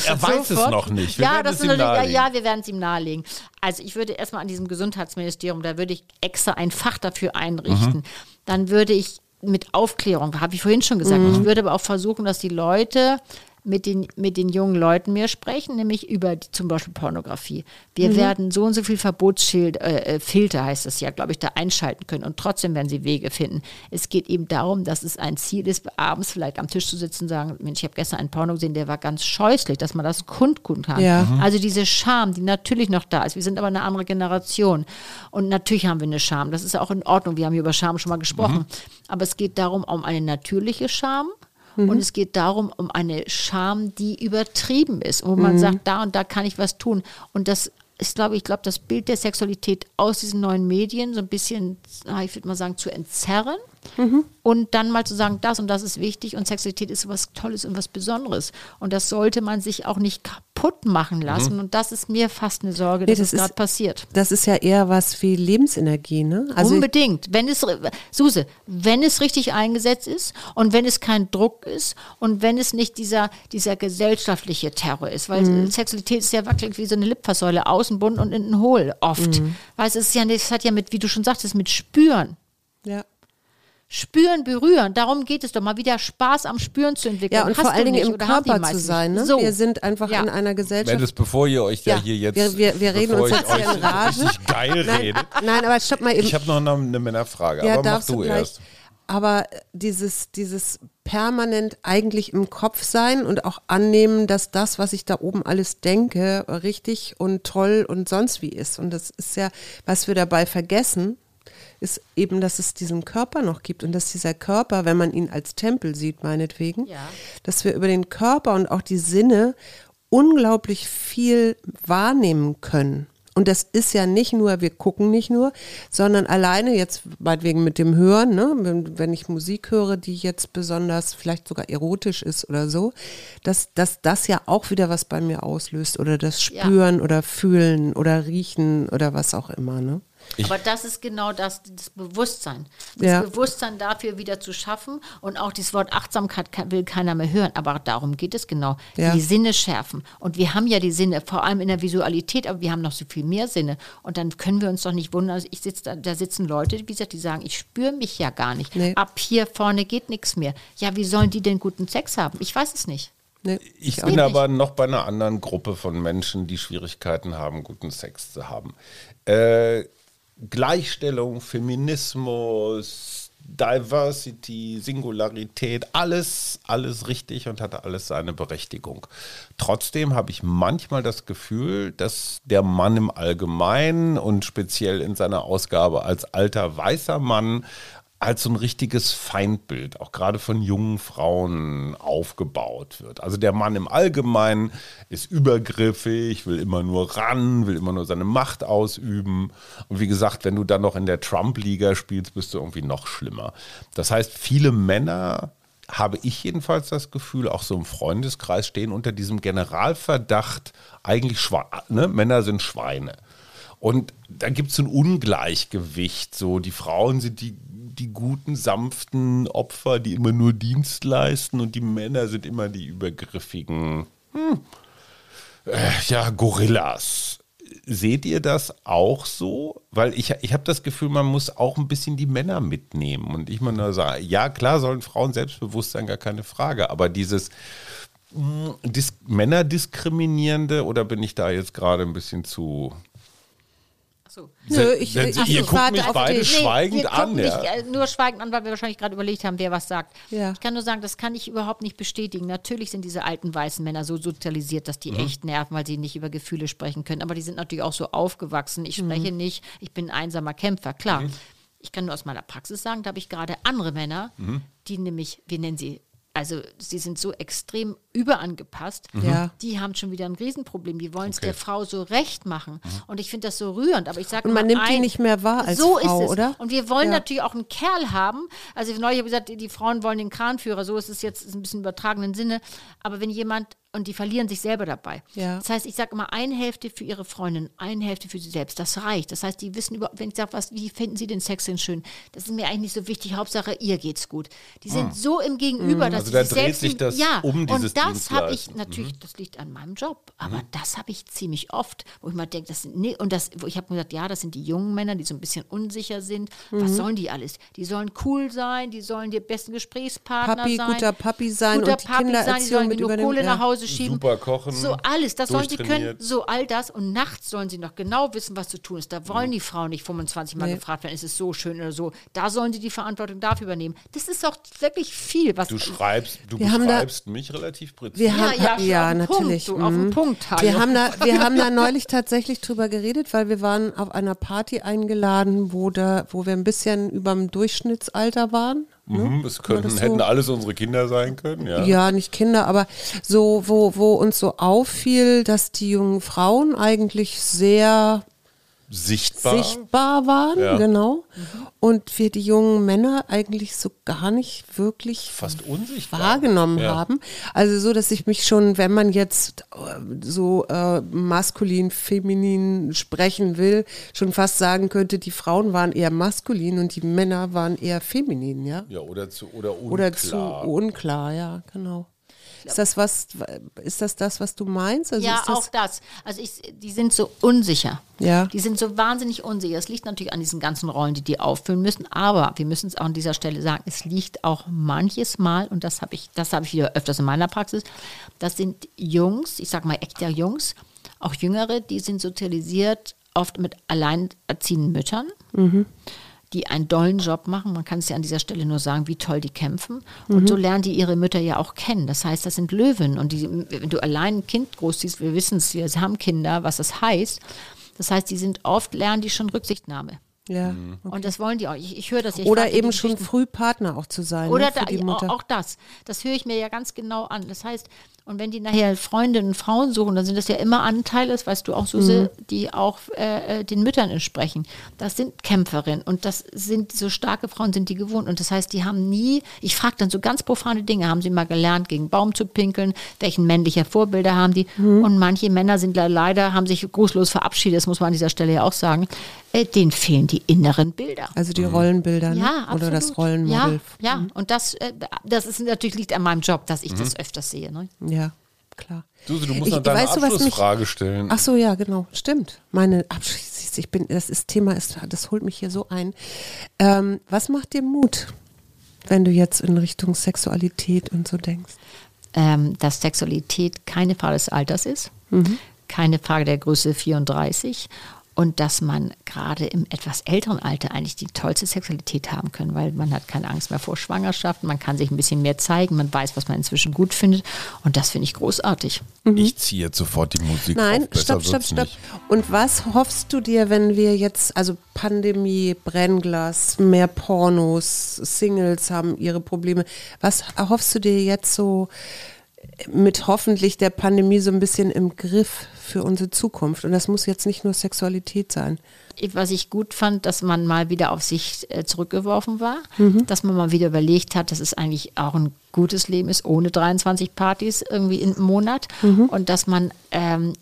Er weiß es noch nicht. Wir ja, das ist natürlich, ja, ja, wir werden es ihm nahelegen. Also ich würde erstmal an diesem Gesundheitsministerium, da würde ich extra ein Fach dafür einrichten. Mhm. Dann würde ich mit Aufklärung, habe ich vorhin schon gesagt. Ich würde aber auch versuchen, dass die Leute mit den, mit den jungen Leuten mehr sprechen, nämlich über die, zum Beispiel Pornografie. Wir werden so und so viel Verbotsschild, äh, äh, Filter heißt das ja, glaube ich, da einschalten können und trotzdem werden sie Wege finden. Es geht eben darum, dass es ein Ziel ist, abends vielleicht am Tisch zu sitzen und sagen, Mensch, ich habe gestern einen Porno gesehen, der war ganz scheußlich, dass man das kundtun kann. Ja. Also diese Scham, die natürlich noch da ist. Wir sind aber eine andere Generation. Und natürlich haben wir eine Scham. Das ist auch in Ordnung. Wir haben hier über Scham schon mal gesprochen. Aber es geht darum, um eine natürliche Scham. Und es geht darum, um eine Scham, die übertrieben ist, wo man sagt, da und da kann ich was tun. Und das ist, glaube ich, glaube, das Bild der Sexualität aus diesen neuen Medien so ein bisschen, ich würde mal sagen, zu entzerren und dann mal zu sagen, das und das ist wichtig und Sexualität ist was Tolles und was Besonderes. Und das sollte man sich auch nicht kaputt machen lassen. Und das ist mir fast eine Sorge, dass das es gerade ist- passiert. Das ist ja eher was wie Lebensenergie, ne? Also Unbedingt. Wenn es, Suse, wenn es richtig eingesetzt ist und wenn es kein Druck ist und wenn es nicht dieser, dieser gesellschaftliche Terror ist, weil Mhm. Sexualität ist ja wirklich wie so eine Lipfasäule, außen bunt und innen hohl, oft. Mhm. Weißt es ist ja, es hat ja mit, wie du schon sagtest, mit Spüren. ja. Spüren, berühren, darum geht es doch mal wieder Spaß am Spüren zu entwickeln. Ja, und Hast vor allen Dingen nicht im Körper zu sein. Ne? So. Wir sind einfach Ja. in einer Gesellschaft. Mendes, bevor ihr euch ja, Ja, hier jetzt wir- wir- wir reden uns ich jetzt hier in Rage. geil Nein, redet. nein, aber stopp mal eben. Ich habe noch eine, eine Männerfrage, ja, aber mach du du erst. Aber dieses, dieses permanent eigentlich im Kopf sein und auch annehmen, dass das, was ich da oben alles denke, richtig und toll und sonst wie ist. Und das ist ja, was wir dabei vergessen, ist eben, dass es diesen Körper noch gibt und dass dieser Körper, wenn man ihn als Tempel sieht, meinetwegen, Ja. dass wir über den Körper und auch die Sinne unglaublich viel wahrnehmen können. Und das ist ja nicht nur, wir gucken nicht nur, sondern alleine jetzt meinetwegen mit dem Hören, ne, wenn, wenn ich Musik höre, die jetzt besonders vielleicht sogar erotisch ist oder so, dass, dass das ja auch wieder was bei mir auslöst oder das Ja. Spüren oder Fühlen oder Riechen oder was auch immer. Ne? Aber das ist genau das, das Bewusstsein. Das Ja. Bewusstsein dafür wieder zu schaffen. Und auch dieses Wort Achtsamkeit will keiner mehr hören. Aber darum geht es genau. Ja. Die Sinne schärfen. Und wir haben ja die Sinne, vor allem in der Visualität, aber wir haben noch so viel mehr Sinne. Und dann können wir uns doch nicht wundern. Also ich sitz da, da sitzen Leute, wie gesagt, die sagen, ich spüre mich ja gar nicht. Nee. Ab hier vorne geht nichts mehr. Ja, wie sollen die denn guten Sex haben? Ich weiß es nicht. Ne? Ich bin nicht. aber noch bei einer anderen Gruppe von Menschen, die Schwierigkeiten haben, guten Sex zu haben. Äh, Gleichstellung, Feminismus, Diversity, Singularität, alles, alles richtig und hat alles seine Berechtigung. Trotzdem habe ich manchmal das Gefühl, dass der Mann im Allgemeinen und speziell in seiner Ausgabe als alter weißer Mann als so ein richtiges Feindbild, auch gerade von jungen Frauen aufgebaut wird. Also der Mann im Allgemeinen ist übergriffig, will immer nur ran, will immer nur seine Macht ausüben. Und wie gesagt, wenn du dann noch in der Trump-Liga spielst, bist du irgendwie noch schlimmer. Das heißt, viele Männer habe ich jedenfalls das Gefühl, auch so im Freundeskreis stehen unter diesem Generalverdacht, eigentlich ne? Männer sind Schweine. Und da gibt es ein Ungleichgewicht. So, die Frauen sind die, die guten, sanften Opfer, die immer nur Dienst leisten und die Männer sind immer die übergriffigen, hm, äh, ja, Gorillas. Seht ihr das auch so? Weil ich, ich habe das Gefühl, man muss auch ein bisschen die Männer mitnehmen. Und ich nur sagen, ja, klar sollen Frauen selbstbewusst sein, gar keine Frage. Aber dieses mh, dis Männerdiskriminierende, oder bin ich da jetzt gerade ein bisschen zu Achso. Nö, ich, Denn ich, Sie- ihr ich guckt mich beide sch- schweigend wir an, ja. Nicht, äh, nur schweigend an, weil wir wahrscheinlich gerade überlegt haben, wer was sagt. Ja. Ich kann nur sagen, das kann ich überhaupt nicht bestätigen. Natürlich sind diese alten weißen Männer so sozialisiert, dass die echt nerven, weil sie nicht über Gefühle sprechen können. Aber die sind natürlich auch so aufgewachsen. Ich spreche nicht, ich bin ein einsamer Kämpfer, klar. Ich kann nur aus meiner Praxis sagen, da habe ich gerade andere Männer, die nämlich, wir nennen sie, also sie sind so extrem überangepasst. Ja. Die haben schon wieder ein Riesenproblem. Die wollen es der Frau so recht machen. Und ich finde das so rührend. Aber ich sage Und man nimmt die nicht mehr wahr als so Frau, ist es. oder? Und wir wollen Ja. natürlich auch einen Kerl haben. Also neulich habe ich gesagt, die- die Frauen wollen den Kranführer. So ist es jetzt ein bisschen im übertragenen Sinne. Aber wenn jemand und die verlieren sich selber dabei. Ja. Das heißt, ich sage immer, eine Hälfte für ihre Freundin, eine Hälfte für sie selbst. Das reicht. Das heißt, die wissen überhaupt, wenn ich sage, was, wie finden sie den Sex denn schön? Das ist mir eigentlich nicht so wichtig. Hauptsache, ihr geht's gut. Die sind so im Gegenüber, dass Also sie da sich dreht selbst sich das ja, um dieses und das habe ich natürlich, das liegt an meinem Job, aber das habe ich ziemlich oft, wo ich mal denke, das sind, nee, und das, wo ich habe gesagt, ja, das sind die jungen Männer, die so ein bisschen unsicher sind. Was sollen die alles? Die sollen cool sein, die sollen die besten Gesprächspartner Papi, sein. guter Papi sein guter und die Papi sein, die Kindererziehung sollen mit genug Kohle nach Hause schieben. Super kochen, So alles, das sollen sie können, so all das. Und nachts sollen sie noch genau wissen, was zu tun ist. Da wollen die Frauen nicht 25 Mal Nee. gefragt werden, ist es so schön oder so. Da sollen sie die Verantwortung dafür übernehmen. Das ist doch wirklich viel, was Du schreibst, du Wir haben da- beschreibst mich relativ präzise. Wir Ja, haben, ja, ja, auf den natürlich. Punkt, du, auf den mhm. Punkt, wir, haben da, wir haben da neulich tatsächlich drüber geredet, weil wir waren auf einer Party eingeladen, wo, da, wo wir ein bisschen über dem Durchschnittsalter waren. Mhm, das könnten, das so- hätten alles unsere Kinder sein können, ja. Ja, nicht Kinder, aber so, wo, wo uns so auffiel, dass die jungen Frauen eigentlich sehr Sichtbar. sichtbar waren, Ja. genau. Und wir die jungen Männer eigentlich so gar nicht wirklich Fast unsichtbar. wahrgenommen Ja. haben. Also so, dass ich mich schon, wenn man jetzt äh, so äh, maskulin, feminin sprechen will, schon fast sagen könnte, die Frauen waren eher maskulin und die Männer waren eher feminin, ja. Ja, oder zu, oder unklar. Oder zu unklar, ja, genau. Ist das was, ist das das, was du meinst? Also ja, ist das, auch das. Also ich, die sind so unsicher. Ja. Die sind so wahnsinnig unsicher. Es liegt natürlich an diesen ganzen Rollen, die die auffüllen müssen. Aber wir müssen es auch an dieser Stelle sagen, es liegt auch manches Mal, und das habe ich, das habe ich wieder öfters in meiner Praxis, das sind Jungs, ich sage mal echte Jungs, auch Jüngere, die sind sozialisiert oft mit alleinerziehenden Müttern. Die einen dollen Job machen. Man kann es ja an dieser Stelle nur sagen, wie toll die kämpfen. Und so lernen die ihre Mütter ja auch kennen. Das heißt, das sind Löwen. Und die, wenn du allein ein Kind großziehst, wir wissen es, wir haben Kinder, was das heißt. Das heißt, die sind oft, lernen die schon Rücksichtnahme. ja. Und das wollen die auch. Ich, ich höre das ja. Ich Oder eben schon früh Partner auch zu sein. Oder ne, für da, auch, Mutter. auch das. Das höre ich mir ja ganz genau an. Das heißt, und wenn die nachher Freundinnen und Frauen suchen, dann sind das ja immer Anteile, das weißt du auch, Suse, Mhm. die auch äh, äh, den Müttern entsprechen. Das sind Kämpferinnen und das sind so starke Frauen, sind die gewohnt. Und das heißt, die haben nie, ich frage dann so ganz profane Dinge, haben sie mal gelernt, gegen Baum zu pinkeln, welchen männliche Vorbilder haben die? Mhm. Und manche Männer sind le- leider, haben sich grußlos verabschiedet, das muss man an dieser Stelle ja auch sagen, äh, denen fehlen die inneren Bilder. also die Rollenbilder ne? Ja, oder das. Rollenmodell. Ja, ja. und das, äh, das ist natürlich liegt an meinem Job, dass ich das öfters sehe. Ne? Ja, klar. Susi, du musst Ich- noch deine weißt du, was mich- Abschlussfrage stellen. Ach so, ja, genau, stimmt. Meine Abschluss, ich bin, das ist Thema, ist, das holt mich hier so ein. Ähm, was macht dir Mut, wenn du jetzt in Richtung Sexualität und so denkst? Ähm, dass Sexualität keine Frage des Alters ist, keine Frage der Größe 34 und dass man gerade im etwas älteren Alter eigentlich die tollste Sexualität haben kann, weil man hat keine Angst mehr vor Schwangerschaften, man kann sich ein bisschen mehr zeigen, man weiß, was man inzwischen gut findet und das finde ich großartig. Ich ziehe jetzt sofort die Musik Nein, auf. Stopp, stopp, stopp. nicht. Und was hoffst du dir, wenn wir jetzt, also Pandemie, Brennglas, mehr Pornos, Singles haben ihre Probleme, was erhoffst du dir jetzt so mit hoffentlich der Pandemie so ein bisschen im Griff für unsere Zukunft? Und das muss jetzt nicht nur Sexualität sein. was ich gut fand, dass man mal wieder auf sich äh, zurückgeworfen war, Mhm. dass man mal wieder überlegt hat, dass es eigentlich auch ein gutes Leben ist, ohne 23 Partys irgendwie im Monat Mhm. und dass man, ähm,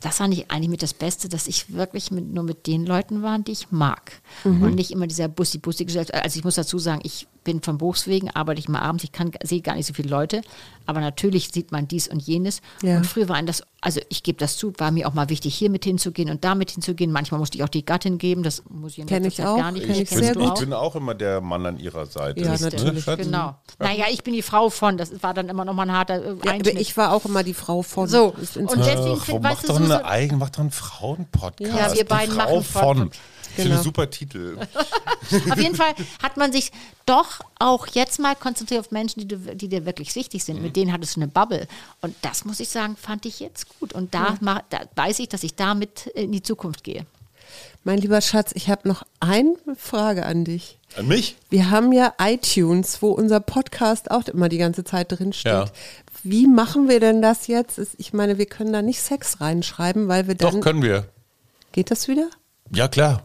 das fand ich eigentlich mit das Beste, dass ich wirklich mit, nur mit den Leuten war, die ich mag Mhm. und nicht immer dieser Bussi-Bussi-Gesellschaft. Also ich muss dazu sagen, ich bin von Berufswegen, arbeite ich mal abends, ich kann, sehe gar nicht so viele Leute, aber natürlich sieht man dies und jenes Ja. und früher war ein das, also ich gebe das zu, war mir auch mal wichtig, hier mit hinzugehen und da mit hinzugehen. Manchmal musste ich auch die Gattin geben, das muss ich Kenn ich auch, gar nicht. ich Ich gut. auch? bin auch immer der Mann an ihrer Seite. Ja, Ne, natürlich, Schatz? Genau. Naja, ich bin die Frau von, das war dann immer noch mal ein harter äh, Ja, ich war auch immer die Frau von. So, und deswegen Ach, find, mach weißt du, doch so, eine eigen, mach doch einen Frauenpodcast. Ja, wir Die beiden Frau machen von. Ich finde Genau. einen super Titel. Auf jeden Fall hat man sich doch auch jetzt mal konzentriert auf Menschen, die, du, die dir wirklich wichtig sind. Mit denen hattest du eine Bubble. Und das muss ich sagen, fand ich jetzt gut. Und da, mach, da weiß ich, dass ich damit in die Zukunft gehe. Mein lieber Schatz, ich habe noch eine Frage an dich. An mich? Wir haben ja iTunes, wo unser Podcast auch immer die ganze Zeit drin steht. Ja. Wie machen wir denn das jetzt? Ich meine, wir können da nicht Sex reinschreiben, weil wir dann. Doch, können wir. Geht das wieder? Ja, klar.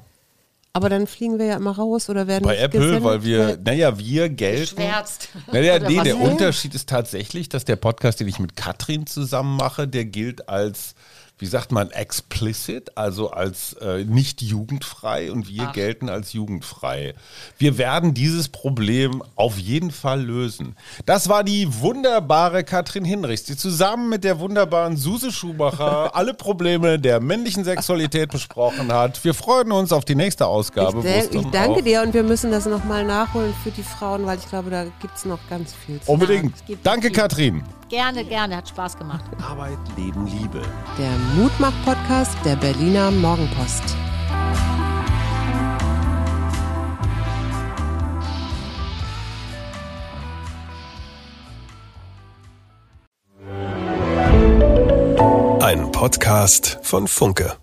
Aber dann fliegen wir ja immer raus oder werden Bei Apple, gesendet, weil wir, weil- naja, wir gelten. Schwärzt. Naja, nee, der? Unterschied ist tatsächlich, dass der Podcast, den ich mit Katrin zusammen mache, der gilt als, wie sagt man, explicit, also als äh, nicht jugendfrei und wir gelten als jugendfrei. Wir werden dieses Problem auf jeden Fall lösen. Das war die wunderbare Katrin Hinrichs, die zusammen mit der wunderbaren Suse Schumacher alle Probleme der männlichen Sexualität besprochen hat. Wir freuen uns auf die nächste Ausgabe. Ich, ich danke dir und wir müssen das nochmal nachholen für die Frauen, weil ich glaube, da gibt es noch ganz viel zu Unbedingt. Danke, viel. Katrin. Gerne, gerne, hat Spaß gemacht. Arbeit, Leben, Liebe. Der Mutmach-Podcast der Berliner Morgenpost. Ein Podcast von Funke.